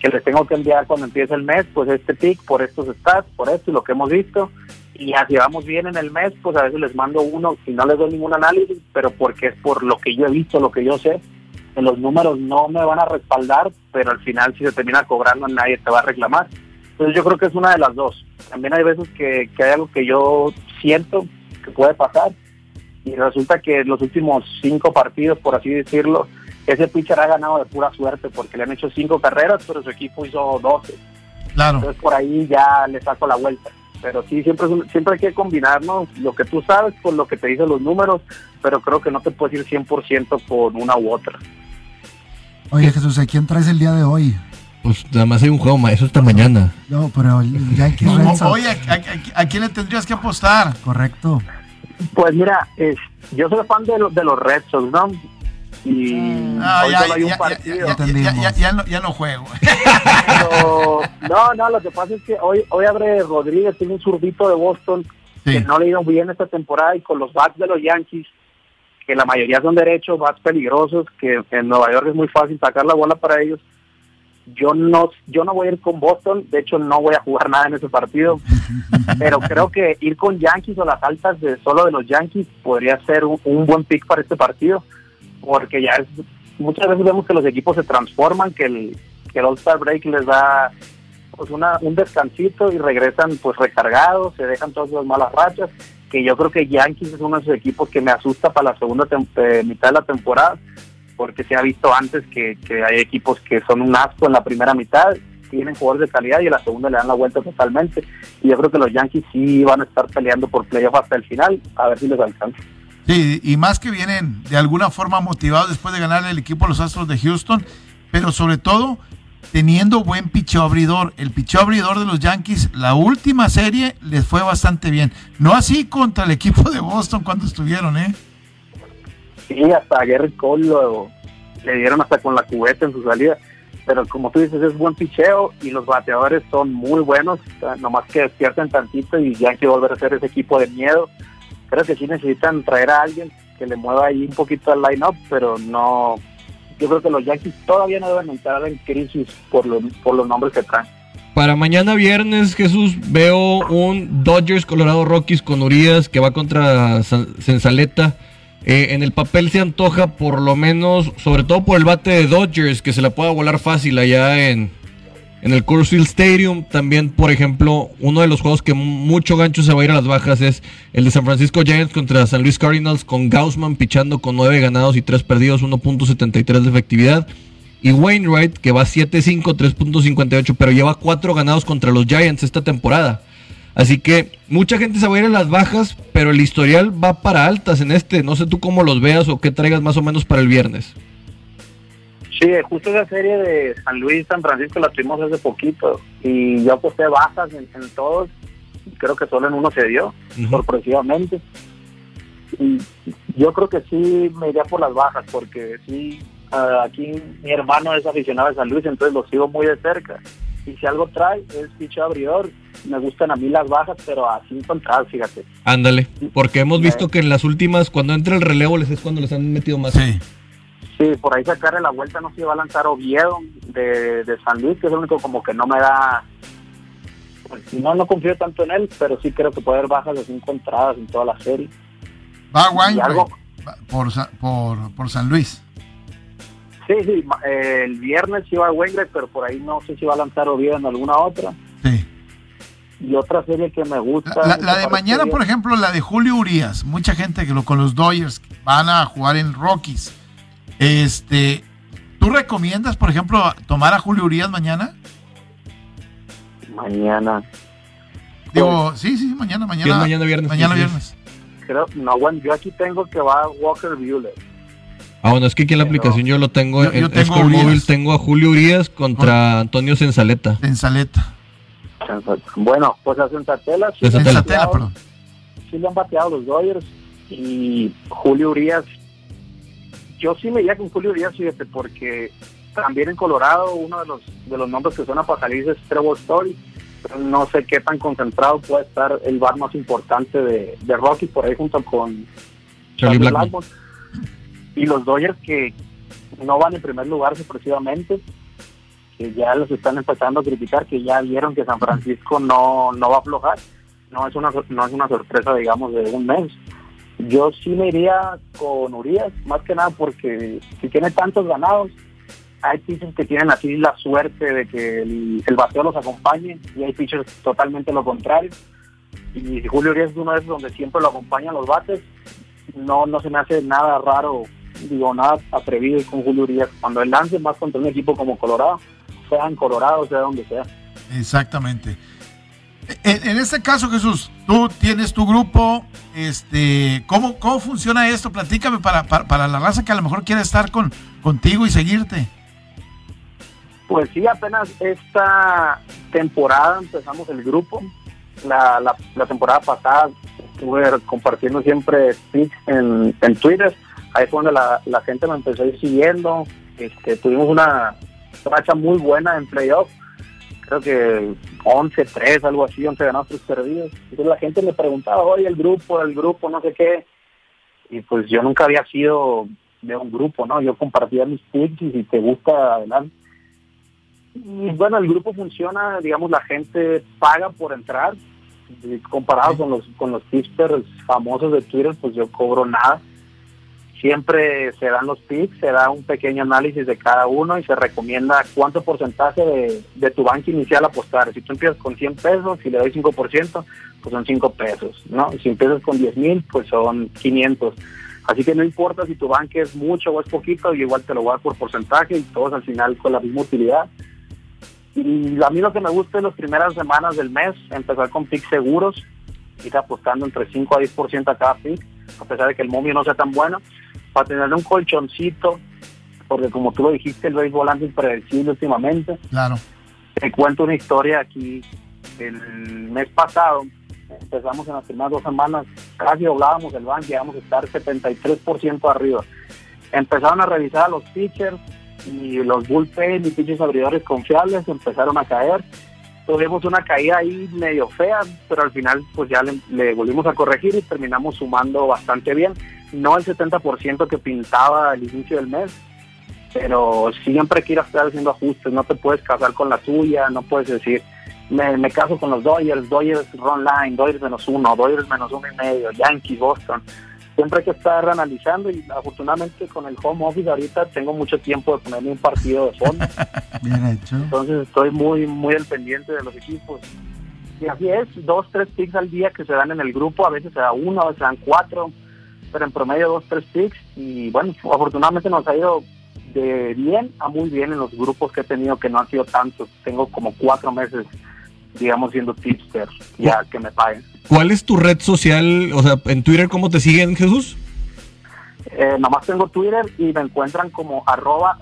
que les tengo que enviar cuando empiece el mes, pues este pick por estos stats, por esto y lo que hemos visto. Y así vamos bien en el mes, pues a veces les mando uno y no les doy ningún análisis, pero porque es por lo que yo he visto, lo que yo sé. En los números no me van a respaldar, pero al final si se termina cobrando nadie te va a reclamar. Entonces yo creo que es una de las dos. También hay veces que, que hay algo que yo siento que puede pasar y resulta que los últimos cinco partidos, por así decirlo, ese pitcher ha ganado de pura suerte porque le han hecho cinco carreras, pero su equipo hizo 12. Claro. Entonces por ahí ya le saco la vuelta. Pero sí, siempre, es un- siempre hay que combinarnos lo que tú sabes con lo que te dicen los números, pero creo que no te puedes ir 100% con una u otra. Oye, Jesús, ¿a quién traes el día de hoy? Pues nada más hay un juego, ma, eso hasta mañana. No, pero el Yankees O- Red Sox. Oye, ¿a, a- a- a quién le tendrías que apostar? Correcto. Pues mira, es, yo soy fan de, lo- de los Red Sox, ¿no? Y Ah, hoy ya, solo hay un ya, partido. ya, ya, Entendimos. ya, ya no, ya no juego. Pero, no, no, lo que pasa es que hoy, hoy abre Rodríguez, tiene un zurdito de Boston Sí. que no le ha ido bien esta temporada y con los bats de los Yankees, que la mayoría son derechos, bats peligrosos, que en Nueva York es muy fácil sacar la bola para ellos. Yo no, yo no voy a ir con Boston, de hecho no voy a jugar nada en ese partido, pero creo que ir con Yankees o las altas de solo de los Yankees podría ser un, un buen pick para este partido, porque ya es, muchas veces vemos que los equipos se transforman, que el, que el All-Star Break les da pues una, un descansito y regresan pues recargados, se dejan todas las malas rachas, que yo creo que Yankees es uno de esos equipos que me asusta para la segunda eh, mitad de la temporada, porque se ha visto antes que, que hay equipos que son un asco en la primera mitad, tienen jugadores de calidad y en la segunda le dan la vuelta totalmente, y yo creo que los Yankees sí van a estar peleando por playoff hasta el final, a ver si les alcanza. Sí, y más que vienen de alguna forma motivados después de ganar el equipo a los Astros de Houston, pero sobre todo teniendo buen picheo abridor. El picheo abridor de los Yankees, la última serie les fue bastante bien. No así contra el equipo de Boston cuando estuvieron, ¿eh? Sí, hasta Gary Cole lo- le dieron hasta con la cubeta en su salida. Pero como tú dices, es buen picheo y los bateadores son muy buenos. Nomás que despierten tantito y ya hay que volver a ser ese equipo de miedo. Creo que sí necesitan traer a alguien que le mueva ahí un poquito al line-up, pero no. Yo creo que los Yankees todavía no deben entrar en crisis por, los por los nombres que traen. Para mañana viernes, Jesús, veo un Dodgers Colorado Rockies con Urias que va contra Sensaleta. Eh, en el papel se antoja por lo menos, sobre todo por el bate de Dodgers, que se la pueda volar fácil allá en, en el Coors Stadium. También, por ejemplo, uno de los juegos que mucho gancho se va a ir a las bajas es el de San Francisco Giants contra San Luis Cardinals con Gaussman pichando con 9 ganados y 3 perdidos, 1.73 de efectividad. Y Wainwright, que va 7-5, 3.58, pero lleva 4 ganados contra los Giants esta temporada. Así que mucha gente se va a ir a las bajas, pero el historial va para altas en este. No sé tú cómo los veas o qué traigas más o menos para el viernes. Sí, justo esa serie de San Luis San Francisco la tuvimos hace poquito y yo aposté bajas en, en todos y creo que solo en uno se dio, Ujú. sorpresivamente. Y yo creo que sí me iría por las bajas porque sí, ah, aquí mi hermano es aficionado a San Luis, entonces lo sigo muy de cerca. Y si algo trae es picho abridor, me gustan a mí las bajas, pero a cinco entradas, fíjate. Ándale, porque hemos visto que en las últimas, cuando entra el relevo, les es cuando les han metido más. Sí. Sí, por ahí sacarle la vuelta no se va a lanzar Oviedo de, de San Luis, que es el único como que no me da... pues, no, no confío tanto en él, pero sí creo que puede haber bajas de cinco entradas en toda la serie. Va Wainwright algo- por, por, por San Luis. Sí, sí, eh, el viernes sí va a Wainwright, pero por ahí no sé si va a lanzar Oviedo en alguna otra. Sí. Y otra serie que me gusta... La, la- me la de parece mañana, bien. por ejemplo, la de Julio Urias. Mucha gente que lo, con los Dodgers van a jugar en Rockies. Este, ¿Tú recomiendas, por ejemplo, tomar a Julio Urias mañana? Mañana. Digo, sí, sí, mañana, mañana. Sí, es mañana viernes, Mañana sí, viernes. Creo, no, bueno, yo aquí tengo que va Walker Buehler. Ah, bueno, es que aquí en la Pero- aplicación yo lo tengo, Yo- en yo tengo Urias. Móvil tengo a Julio Urias contra Antonio Sensaleta. En Saleta. Bueno, pues a Sensatela sí, bateado- perdón. sí le han bateado los Dodgers y Julio Urias. Yo sí me iría con Julio Urias, fíjate, porque también en Colorado uno de los de los nombres que suena para salir es Trevor Story. No sé qué tan concentrado puede estar el bar más importante de, de Rocky por ahí junto con Charlie Blackmon. Y los Dodgers que no van en primer lugar sorpresivamente, que ya los están empezando a criticar, que ya vieron que San Francisco no, no va a aflojar. No es una no es una sorpresa, digamos, de un mes. Yo sí me iría con Urias, más que nada porque si tiene tantos ganados, hay pitchers que tienen así la suerte de que el, bateo los acompañe y hay pitchers totalmente lo contrario. Y Julio Urias es uno de esos donde siempre lo acompañan los bates, no, no se me hace nada raro, digo, nada atrevido con Julio Urias cuando él lance más contra un equipo como Colorado, sea en Colorado, sea donde sea. Exactamente. En, este caso, Jesús, tú tienes tu grupo, este, ¿cómo, cómo funciona esto? Platícame para, para, la raza que a lo mejor quiere estar con, contigo y seguirte. Pues sí, apenas esta temporada empezamos el grupo. La, la, la temporada pasada estuve compartiendo siempre en, en Twitter. Ahí fue donde la, la gente me empezó a ir siguiendo. Este, tuvimos una racha muy buena en playoff. Creo que 11-3, algo así, 11 ganados, 3 perdidos. Entonces la gente me preguntaba, oye, el grupo, el grupo, no sé qué. Y pues yo nunca había sido de un grupo, ¿no? Yo compartía mis picks y si te gusta, adelante. Y bueno, el grupo funciona, digamos, la gente paga por entrar. Comparado con los con los tippers famosos de Twitter, pues yo cobro nada. Siempre se dan los picks, se da un pequeño análisis de cada uno y se recomienda cuánto porcentaje de, de tu banca inicial apostar. Si tú empiezas con 100 pesos, si le doy 5%, pues son 5 pesos, ¿no? Si empiezas con 10 mil, pues son 500. Así que no importa si tu banca es mucho o es poquito, igual te lo voy a dar por porcentaje y todos al final con la misma utilidad. Y a mí lo que me gusta es las primeras semanas del mes, empezar con picks seguros, ir apostando entre 5 a 10% a cada pick, a pesar de que el momio no sea tan bueno, para tener un colchoncito, porque como tú lo dijiste, el béisbol anda impredecible últimamente. Claro. Te cuento una historia aquí. El mes pasado, empezamos en las primeras dos semanas, casi doblábamos el banco, llegamos a estar 73% arriba. Empezaron a revisar a los pitchers, y los bullpen y pitchers abridores confiables empezaron a caer. Tuvimos una caída ahí medio fea, pero al final pues ya le, le volvimos a corregir y terminamos sumando bastante bien. No el 70% que pintaba al inicio del mes, pero siempre que ir a estar haciendo ajustes, no te puedes casar con la tuya, no puedes decir, me, me caso con los Dodgers, Dodgers run line, Dodgers menos uno, Dodgers menos uno y medio, Yankees, Boston siempre hay que estar analizando y afortunadamente con el home office ahorita tengo mucho tiempo de ponerme un partido de fondo. Bien hecho. Entonces estoy muy, muy al pendiente de los equipos. Y así es, dos, tres picks al día que se dan en el grupo, a veces se da uno, a veces se dan cuatro, pero en promedio dos, tres picks. Y bueno, afortunadamente nos ha ido de bien a muy bien en los grupos que he tenido, que no han sido tantos. Tengo como cuatro meses, digamos, siendo tipster, ya que me paguen. ¿Cuál es tu red social? O sea, en Twitter, ¿cómo te siguen, Jesús? Eh, nomás tengo Twitter y me encuentran como arroba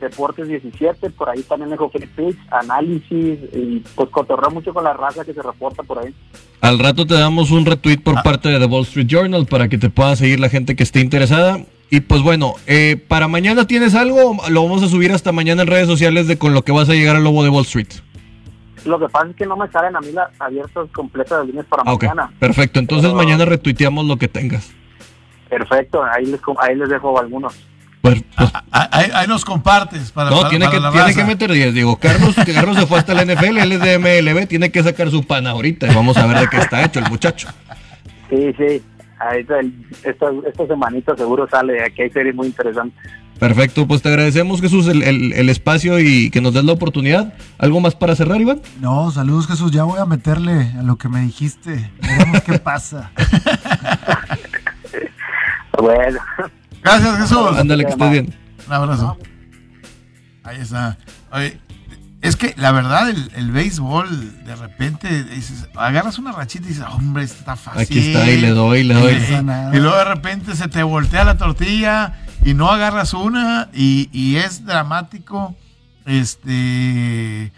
jmdeportes17. Por ahí también dejo free análisis y pues cotorreo mucho con la raza que se reporta por ahí. Al rato te damos un retweet por parte de The Wall Street Journal para que te pueda seguir la gente que esté interesada. Y pues bueno, eh, para mañana tienes algo, lo vamos a subir hasta mañana en redes sociales de con lo que vas a llegar al lobo de Wall Street. Lo que pasa es que no me salen a mí las abiertas completas de líneas para Ah, mañana. perfecto. Entonces Pero- mañana retuiteamos lo que tengas. Perfecto, ahí les, com- ahí les dejo algunos. Pues, pues, Ah, Ahí, ahí nos compartes para, no, para- tiene, para que, la tiene que meter 10. Digo, Carlos, que Carlos se fue hasta la NFL, él es de MLB, tiene que sacar su pan ahorita. y Vamos a ver de qué está hecho el muchacho. Sí, sí. Ahorita esta, esta semanita seguro sale. Aquí hay series muy interesantes. Perfecto, pues te agradecemos, Jesús, el, el- el espacio y que nos des la oportunidad. ¿Algo más para cerrar, Iván? No, saludos Jesús, ya voy a meterle a lo que me dijiste. Veremos qué pasa. Bueno, Gracias, Jesús. Ándale, que estés bien. Un abrazo. Ahí está. Oye, es que la verdad, el, el béisbol, de repente, dices, agarras una rachita y dices, hombre, está fácil. Aquí está, y le doy, le doy. Y, luego de repente se te voltea la tortilla y no agarras una y, y es dramático este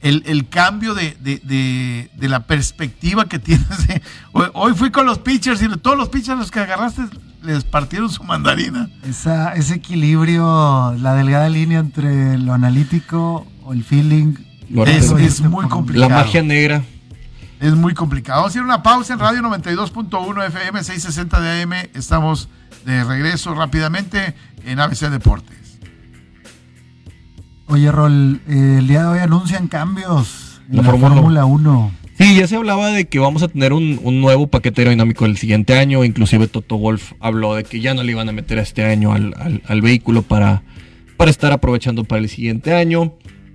el, el cambio de, de- de- de la perspectiva que tienes. de- hoy, hoy fui con los pitchers y todos los pitchers los que agarraste les partieron su mandarina. Esa, ese equilibrio, la delgada línea entre lo analítico o el feeling. Es, muy La complicado. magia negra. Es muy complicado. Vamos a hacer una pausa en Radio 92.1 FM 660 de AM. Estamos de regreso rápidamente en ABC Deportes. Oye, Rol, eh, el día de hoy anuncian cambios en La la, Fórmula Fórmula 1. Sí, ya se hablaba de que vamos a tener un, un nuevo paquete aerodinámico el siguiente año. Inclusive Toto Wolf habló de que ya no le iban a meter este año al, al- al vehículo para, para estar aprovechando para el siguiente año.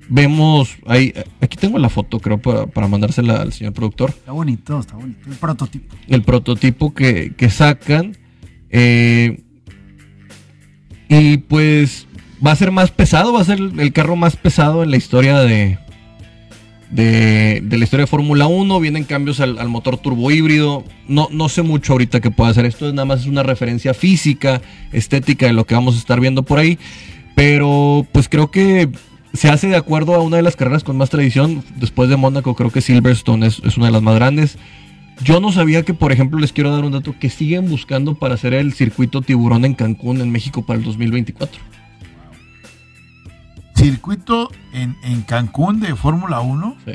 Vemos, ahí, aquí tengo la foto, creo, para, para mandársela al señor productor. Está bonito, está bonito. El prototipo. el prototipo que, que sacan. eh, y pues va a ser más pesado, va a ser el carro más pesado en la historia de, de, la historia de Fórmula 1, vienen cambios al, al motor turbo híbrido. No, no sé mucho ahorita que pueda hacer esto, es nada más es una referencia física, estética de lo que vamos a estar viendo por ahí. Pero pues creo que se hace de acuerdo a una de las carreras con más tradición. Después de Mónaco, creo que Silverstone es, es una de las más grandes. Yo no sabía que, por ejemplo, les quiero dar un dato, que siguen buscando para hacer el circuito tiburón en Cancún, en México, para el 2024. Circuito en, en Cancún de Fórmula 1 Sí.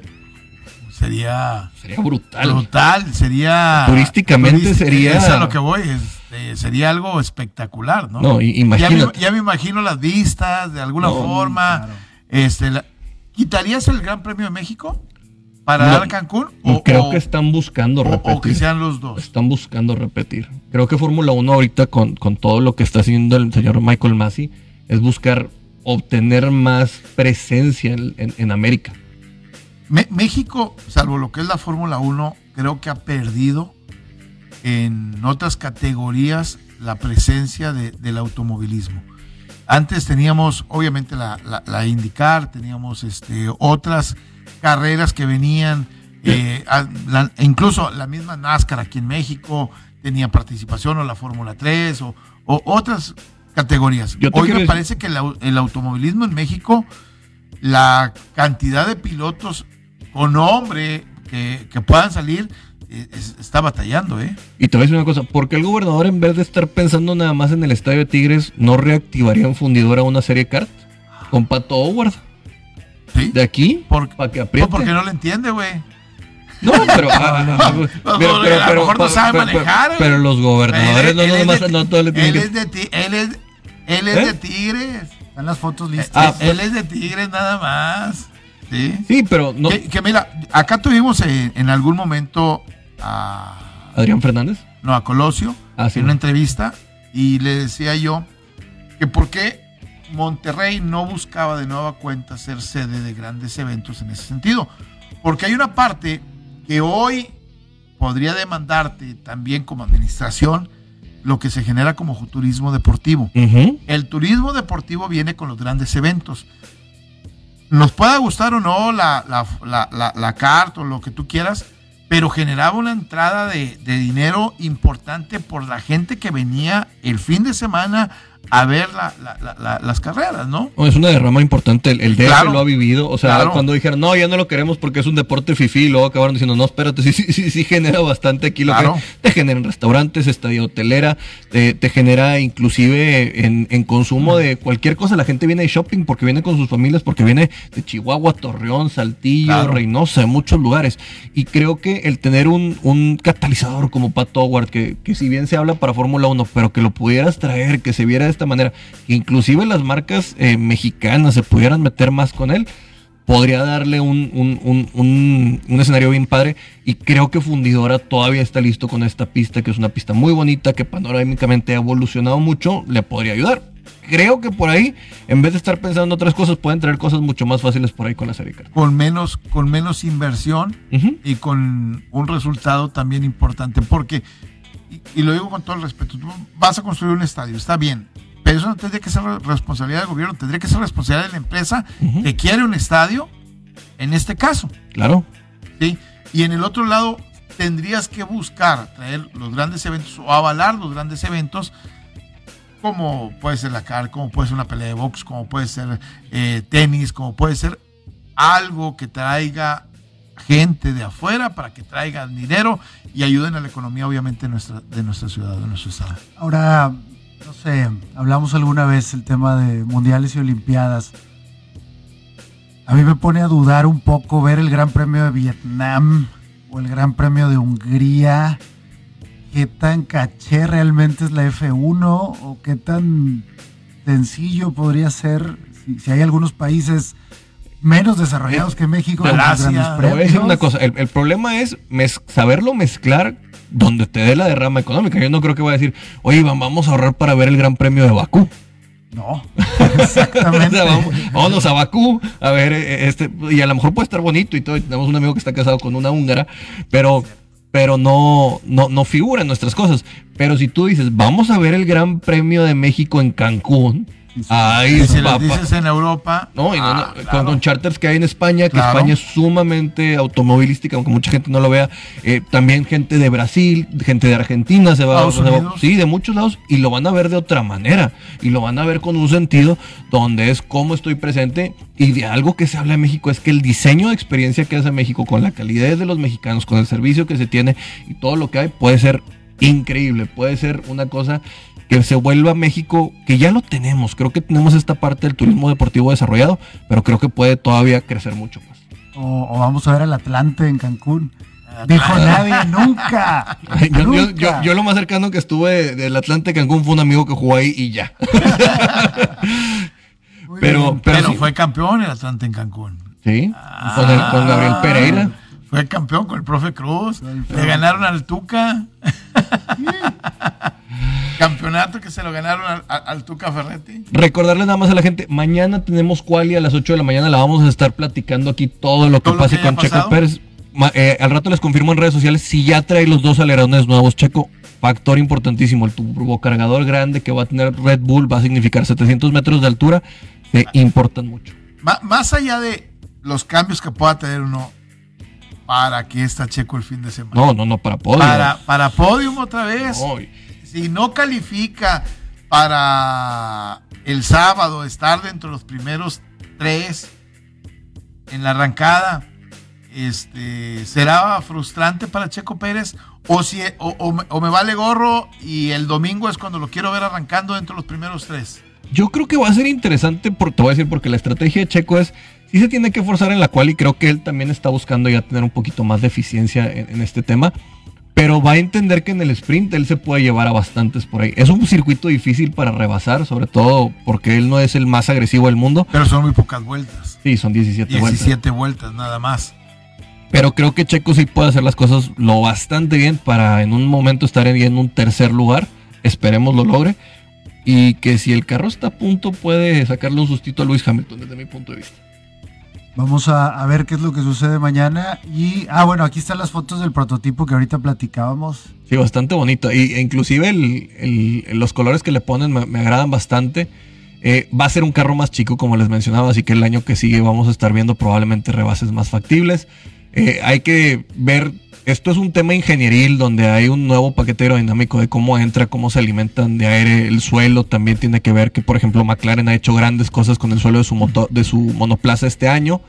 sería Sería brutal. brutal, sería... Turísticamente sería- Es lo que voy, este, sería algo espectacular, ¿no? No, ya, me, imagínate. ya me imagino las vistas, de alguna No, forma. claro. este, la- ¿Quitarías el Gran Premio de México para No, dar Cancún? Creo que están buscando o- o repetir. que sean los dos. Están buscando repetir. Creo que Fórmula 1 ahorita con, con todo lo que está haciendo el señor Michael Massey es buscar obtener más presencia en, en- en América. Me- México, salvo lo que es la Fórmula 1, creo que ha perdido en otras categorías la presencia de- del automovilismo. Antes teníamos, obviamente, la, la, la IndyCar, teníamos este, otras carreras que venían, eh, a- la- incluso la misma NASCAR aquí en México tenía participación, o la Fórmula 3, o, o otras categorías. Yo Hoy me parece que el, au- el automovilismo en México, la cantidad de pilotos con nombre que, que puedan salir, eh, es- está batallando, ¿eh? Y te voy a decir una cosa, porque el gobernador en vez de estar pensando nada más en el estadio de Tigres, no reactivaría en fundidora una serie kart con Pato Howard ¿Sí? de aquí Por- para que Pues apriete. porque no le entiende, güey. No, pero, ah, ah, pero, pero, a lo mejor no sabe manejar, pero los gobernadores no, no, nomás- no todos le tienen Él que- es de ti- él es, él es ¿Eh? de Tigres. Están las fotos listas. Ah, él es de Tigres nada más. Sí. Sí, pero no. Que, que mira, acá tuvimos en, en algún momento a, Adrián Fernández. no, a Colosio Ah, sí. en una entrevista y le decía yo que por qué Monterrey no buscaba de nueva cuenta ser sede de grandes eventos en ese sentido. Porque hay una parte que hoy podría demandarte también como administración lo que se genera como turismo deportivo. El turismo deportivo viene con los grandes eventos. Nos pueda gustar o no la, la, la, la- la carta o lo que tú quieras, pero generaba una entrada de, de dinero importante por la gente que venía el fin de semana a ver la- la- la- la- las carreras, ¿no? No, es una derrama importante. El, el DF Claro. lo ha vivido. O sea, Claro. cuando dijeron, no, ya no lo queremos porque es un deporte fifí, luego acabaron diciendo, no, espérate, sí, sí, sí, sí genera bastante aquí. Lo Claro. que te genera en restaurantes, estadía hotelera, te, te genera inclusive en, en consumo de cualquier cosa. La gente viene de shopping porque viene con sus familias, porque viene de Chihuahua, Torreón, Saltillo. Reynosa, de muchos lugares. Y creo que el tener un, un catalizador como Pat Howard, que, que si bien se habla para Fórmula 1, pero que lo pudieras traer, que se viera esta manera, que inclusive las marcas eh, mexicanas se pudieran meter más con él, podría darle un, un- un- un- escenario bien padre. Y creo que Fundidora todavía está listo con esta pista, que es una pista muy bonita, que panorámicamente ha evolucionado mucho, le podría ayudar. Creo que por ahí, en vez de estar pensando en otras cosas, pueden traer cosas mucho más fáciles por ahí con la serie. Con menos, con menos inversión y con un resultado también importante. Porque, y, y lo digo con todo el respeto, tú vas a construir un estadio, está bien, pero eso no tendría que ser re- responsabilidad del gobierno, tendría que ser responsabilidad de la empresa que quiere un estadio, en este caso. Claro. ¿sí? Y en el otro lado, tendrías que buscar traer los grandes eventos o avalar los grandes eventos, como puede ser la CAR, como puede ser una pelea de box, como puede ser eh, tenis, como puede ser algo que traiga gente de afuera para que traigan dinero y ayuden a la economía, obviamente, nuestra, de nuestra ciudad, de nuestro estado. Ahora, no sé, hablamos alguna vez el tema de mundiales y olimpiadas. A mí me pone a dudar un poco ver el Gran Premio de Vietnam o el Gran Premio de Hungría. ¿Qué tan caché realmente es la F1 o qué tan sencillo podría ser si hay algunos países menos desarrollados que México grandes Te voy a decir una cosa, el, el problema es mez- saberlo mezclar donde te dé la derrama económica. Yo no creo que voy a decir, oye, va- vamos a ahorrar para ver el Gran Premio de Bakú. No, O exactamente. sea, vamos, vámonos a Bakú a ver eh, este y a lo mejor puede estar bonito y todo. tenemos un amigo que está casado con una húngara, pero pero no no no figura en nuestras cosas. Pero si tú dices, "Vamos a ver el Gran Premio de México en Cancún", Ay, Y si las papá. dices en Europa. No, y no, ah, no, claro. con, charters que hay en España, que Claro. España es sumamente automovilística, aunque mucha gente no lo vea. Eh, también gente de Brasil, gente de Argentina se va, se sí, de muchos lados, y lo van a ver de otra manera. Y lo van a ver con un sentido donde es cómo estoy presente. Y de algo que se habla en México es que el diseño de experiencia que hace México, con la calidad de los mexicanos, con el servicio que se tiene y todo lo que hay, puede ser increíble. Puede ser una cosa que se vuelva México, que ya lo tenemos. Creo que tenemos esta parte del turismo deportivo desarrollado, pero creo que puede todavía crecer mucho más. O, o vamos a ver al Atlante en Cancún. Dijo nadie, nunca. Yo, yo- nunca. yo- yo lo más cercano que estuve del Atlante Cancún fue un amigo que jugó ahí y ya. Pero- pero Pero sí. fue campeón el Atlante en Cancún. ¿Sí? con, el- con Gabriel Pereira. Fue campeón con el profe Cruz. El Le ganaron al Tuca. Campeonato que se lo ganaron al, al- Tuca Ferretti. Recordarle nada más a la gente, mañana tenemos quali a las 8 de la mañana, la vamos a estar platicando aquí todo lo que Todo lo pase que con Checo. Pérez. Ma- eh, al rato les confirmo en redes sociales si ya trae los dos alerones nuevos, Checo. Factor importantísimo, el turbocargador grande que va a tener Red Bull va a significar 700 metros de altura, se importan mucho. Ma- más allá de los cambios que pueda tener uno para que está Checo el fin de semana. No, no, no, para poder. para, para podium otra vez. Ay. Si no califica para el sábado estar dentro de los primeros tres en la arrancada, este, ¿será frustrante para Checo Pérez? O, si, o, me- vale gorro y el domingo es cuando lo quiero ver arrancando dentro de los primeros tres. Yo creo que va a ser interesante, por, te voy a decir, porque la estrategia de Checo es, sí se tiene que forzar en la cual y creo que él también está buscando ya tener un poquito más de eficiencia en, en este tema, pero va a entender que en el sprint él se puede llevar a bastantes por ahí. Es un circuito difícil para rebasar, sobre todo porque él no es el más agresivo del mundo. Pero son muy pocas vueltas. Sí, son 17, vueltas. 17 vueltas nada más. Pero creo que Checo sí puede hacer las cosas lo bastante bien para en un momento estar en, en un tercer lugar. Esperemos lo logre. Y que si el carro está a punto puede sacarle un sustito a Luis Hamilton desde mi punto de vista. Vamos a, a ver qué es lo que sucede mañana. Y, ah, bueno, aquí están las fotos del prototipo que ahorita platicábamos. Sí, bastante bonito. Y, e inclusive el- el- los colores que le ponen me, me agradan bastante. Eh, va a ser un carro más chico, como les mencionaba, así que el año que sigue vamos a estar viendo probablemente rebases más factibles. Eh, hay que ver, esto es un tema ingenieril donde hay un nuevo paquete aerodinámico de cómo entra, cómo se alimentan de aire, el suelo también tiene que ver que, por ejemplo, McLaren ha hecho grandes cosas con el suelo de su, motor, de su monoplaza este año.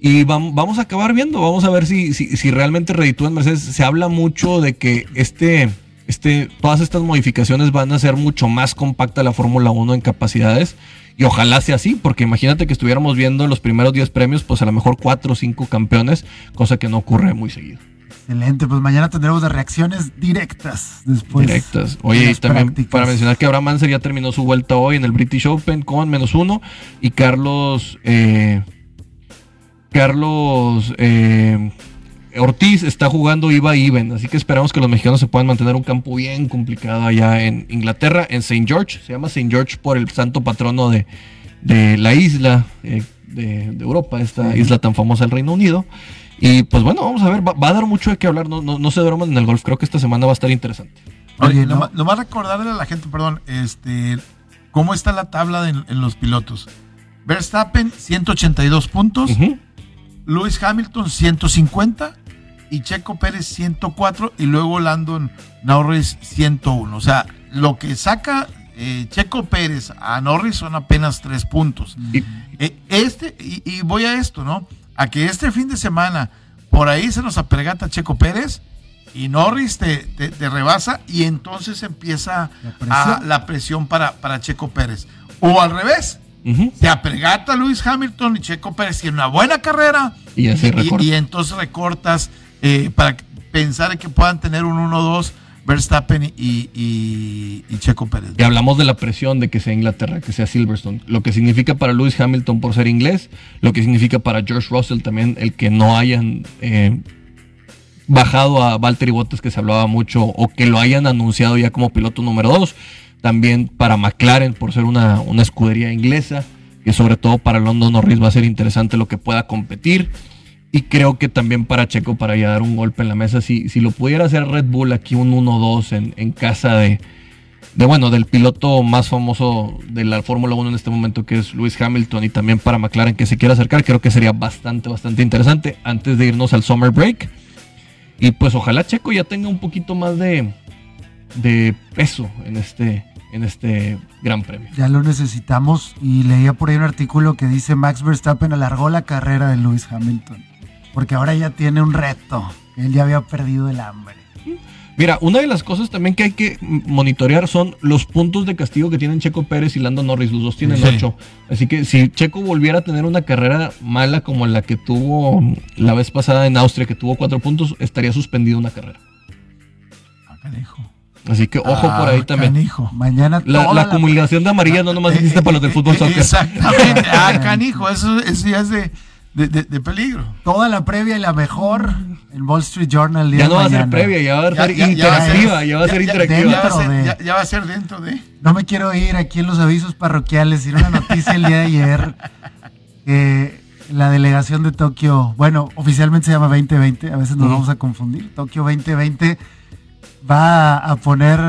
Y vam- vamos a acabar viendo, vamos a ver si, si, si realmente reditúan Mercedes. Se habla mucho de que este, este, todas estas modificaciones van a hacer mucho más compacta la Fórmula 1 en capacidades. Y ojalá sea así, porque imagínate que estuviéramos viendo los primeros 10 premios, pues a lo mejor 4 o 5 campeones, cosa que no ocurre muy seguido. Excelente, pues mañana tendremos las reacciones directas después. Directas. Oye, y también prácticas. para mencionar que Abraham Manser ya terminó su vuelta hoy en el British Open con menos uno. Y Carlos. eh, Carlos. eh, Ortiz está jugando IVA even, así que esperamos que los mexicanos se puedan mantener un campo bien complicado allá en Inglaterra, en St. George. Se llama St. George por el santo patrono de, de la isla eh, de, de Europa, esta isla tan famosa del Reino Unido. Y pues bueno, vamos a ver, va, va a dar mucho de qué hablar, no, no, no se duerman en el golf, creo que esta semana va a estar interesante. Oye, Oye, no. nomás, recordarle a la gente, perdón, este, cómo está la tabla de- en los pilotos. Verstappen, 182 puntos. Ujú. Lewis Hamilton 150 y Checo Pérez 104 y luego Landon Norris 101. O sea, lo que saca eh, Checo Pérez a Norris son apenas tres puntos. Y- Eh, este, y, y voy a esto, ¿no? A que este fin de semana por ahí se nos apregata Checo Pérez y Norris te, te- te rebasa y entonces empieza La presión. a- la presión para, para Checo Pérez. O al revés, Ujú. se apregata Luis Hamilton y Checo Pérez tiene una buena carrera Y entonces recortas eh, para pensar en que puedan tener un 1-2 Verstappen y, Checo Pérez. Y hablamos de la presión de que sea Inglaterra, que sea Silverstone. Lo que significa para Lewis Hamilton por ser inglés, lo que significa para George Russell también el que no hayan eh, bajado a Valtteri Bottas, que se hablaba mucho, o que lo hayan anunciado ya como piloto número 2. También para McLaren por ser una, una escudería inglesa, que sobre todo para London Norris va a ser interesante lo que pueda competir. Y creo que también para Checo, para ya dar un golpe en la mesa, si, si lo pudiera hacer Red Bull aquí un 1-2 en, en casa de, de bueno, del piloto más famoso de la Fórmula 1 en este momento, que es Lewis Hamilton, y también para McLaren que se quiera acercar, creo que sería bastante, bastante interesante antes de irnos al Summer Break. Y pues ojalá Checo ya tenga un poquito más de, de peso en este, en este gran premio. Ya lo necesitamos y leía por ahí un artículo que dice Max Verstappen alargó la carrera de Lewis Hamilton, porque ahora ya tiene un reto, él ya había perdido el hambre. Mira, una de las cosas también que hay que monitorear son los puntos de castigo que tienen Checo Pérez y Lando Norris. Los dos tienen Sí. ocho. Así que si Checo volviera a tener una carrera mala como la que tuvo la vez pasada en Austria, que tuvo cuatro puntos, estaría suspendido una carrera. Ah, canijo. Así que ojo por ahí Ah, también. Canijo. Mañana La, toda la acumulación de amarilla no nomás existe para los del fútbol Eh, eh, soccer. Exactamente. Ah, canijo. Eso, eso ya es de, de, peligro. toda la previa y la mejor en Wall Street Journal. el día Ya no va a ser previa, ya va a ser Ya- ya interactiva, ya va a ser interactiva. Ya va a ser, Dentro de- ya- ya va a ser dentro de. No me quiero ir aquí en los avisos parroquiales. Era una noticia el día de ayer que la delegación de Tokio, bueno, oficialmente se llama 2020, a veces nos vamos a confundir. Tokio 2020 va a poner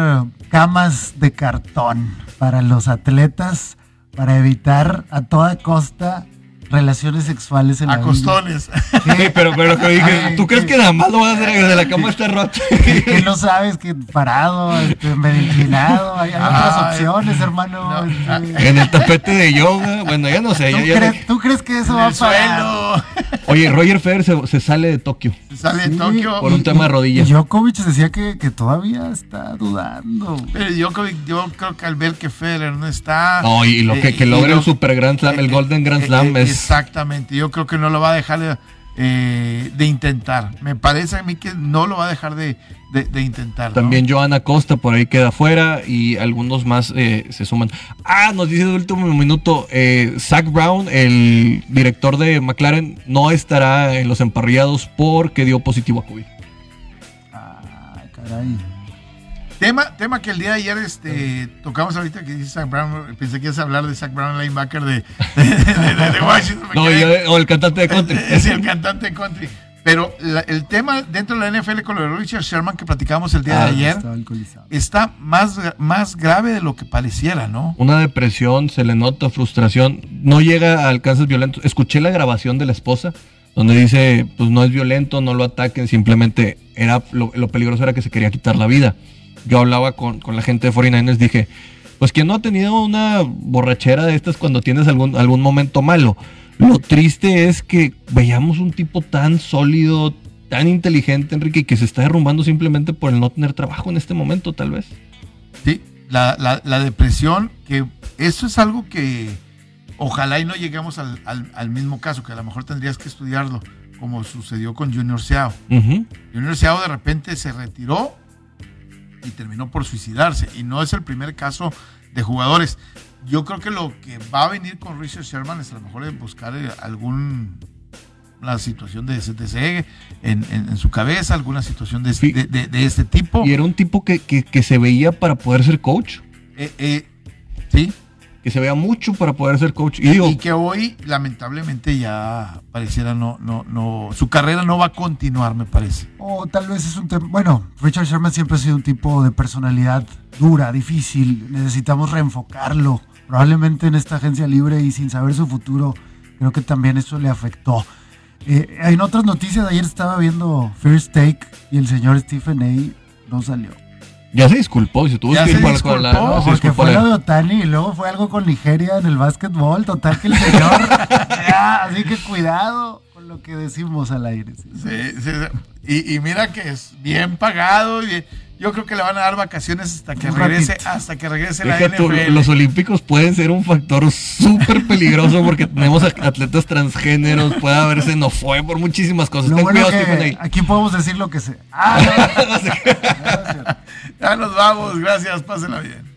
camas de cartón para los atletas para evitar a toda costa relaciones sexuales en A la costones. Sí, pero, pero que dije, Ay, ¿tú crees que- nada más lo vas a hacer desde la cama está rota? que, no sabes que parado, este, medio inclinado, hay, hay otras opciones, hermano. no. este. En el tapete de yoga, bueno, ya no sé. ¿Tú, ya- ya- crees, tú crees que eso En va a parar? Oye, Roger Federer se, se sale de Tokio Se sale de Tokio. por un tema de Y rodillas. Djokovic decía que, que todavía está dudando. Pero yo, creo- yo creo que al ver que Federer no está. No, y lo que, eh, que y logre lo- el Super Grand Slam, el eh, Golden Grand eh, Slam eh, es... Exactamente. Yo creo que no lo va a dejar eh, de intentar. Me parece a mí que no lo va a dejar de, de- de intentar. ¿no? También Joana Costa por ahí queda fuera y algunos más eh, se suman. Ah, nos dice de último minuto, eh, Zach Brown, el director de McLaren, no estará en los emparrillados porque dio positivo a COVID. Ay, caray. Tema, tema que el día de ayer este, tocamos ahorita que dice Zach Brown. Pensé que ibas a hablar de Zach Brown, linebacker de, de, de- de Washington. No, yo- o el cantante de country. Es el cantante country. Pero la- el tema dentro de la NFL con lo de Richard Sherman que platicamos el día Ah, de ayer Estaba alcoholizado. está más, más grave de lo que pareciera, ¿no? Una depresión, se le nota frustración, no llega a alcances violentos. Escuché la grabación de la esposa donde dice, pues no es violento, no lo ataquen, simplemente era lo, lo peligroso era que se quería quitar la vida. Yo hablaba con, con la gente de 49ers, dije, pues quien no ha tenido una borrachera de estas cuando tienes algún, algún momento malo. Lo triste es que veíamos un tipo tan sólido, tan inteligente, Enrique, que se está derrumbando simplemente por el no tener trabajo en este momento, tal vez. Sí, la, la- la depresión, que eso es algo que ojalá y no lleguemos al, al- al mismo caso, que a lo mejor tendrías que estudiarlo, como sucedió con Junior. Ujú. Junior Seau de repente se retiró y terminó por suicidarse. Y no es el primer caso de jugadores. Yo creo que lo que va a venir con Richard Sherman es a lo mejor de buscar eh, algún la situación de CTC en, en- en su cabeza, alguna situación de, Sí. de- de- de este tipo. Y era un tipo que, que- que se veía para poder ser coach. Eh, eh, sí, Que se veía mucho para poder ser coach. Y digo, y que hoy lamentablemente ya pareciera no, no, no, su carrera no va a continuar, me parece. O tal vez es un tema. Bueno, Richard Sherman siempre ha sido un tipo de personalidad dura, difícil. Necesitamos reenfocarlo. Probablemente en esta agencia libre y sin saber su futuro, creo que también eso le afectó. Eh, en otras noticias, ayer estaba viendo First Take y el señor Stephen A. no salió. Ya se disculpó. Y se tuvo Ya que se ir para la disculpó, escuela. ¿no? Se Porque fue la- lo de Otani y luego fue algo con Nigeria en el básquetbol. Total que el señor. ya, así que cuidado con lo que decimos al aire. sí. Sí, sí, sí. Y, y mira que es bien pagado. Y yo creo que le van a dar vacaciones hasta que Un regrese, ratito. hasta que regrese la Deja tú, NFL. los olímpicos pueden ser un factor súper peligroso porque tenemos atletas transgéneros, puede haber xenofobia por muchísimas cosas. Lo Ten bueno que aquí podemos decir lo que sea. Ah, no, no, no. Ya nos vamos, gracias, pásenla bien.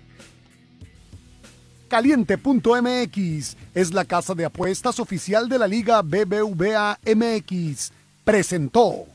Caliente.mx es la casa de apuestas oficial de la Liga BBVA MX. Presentó.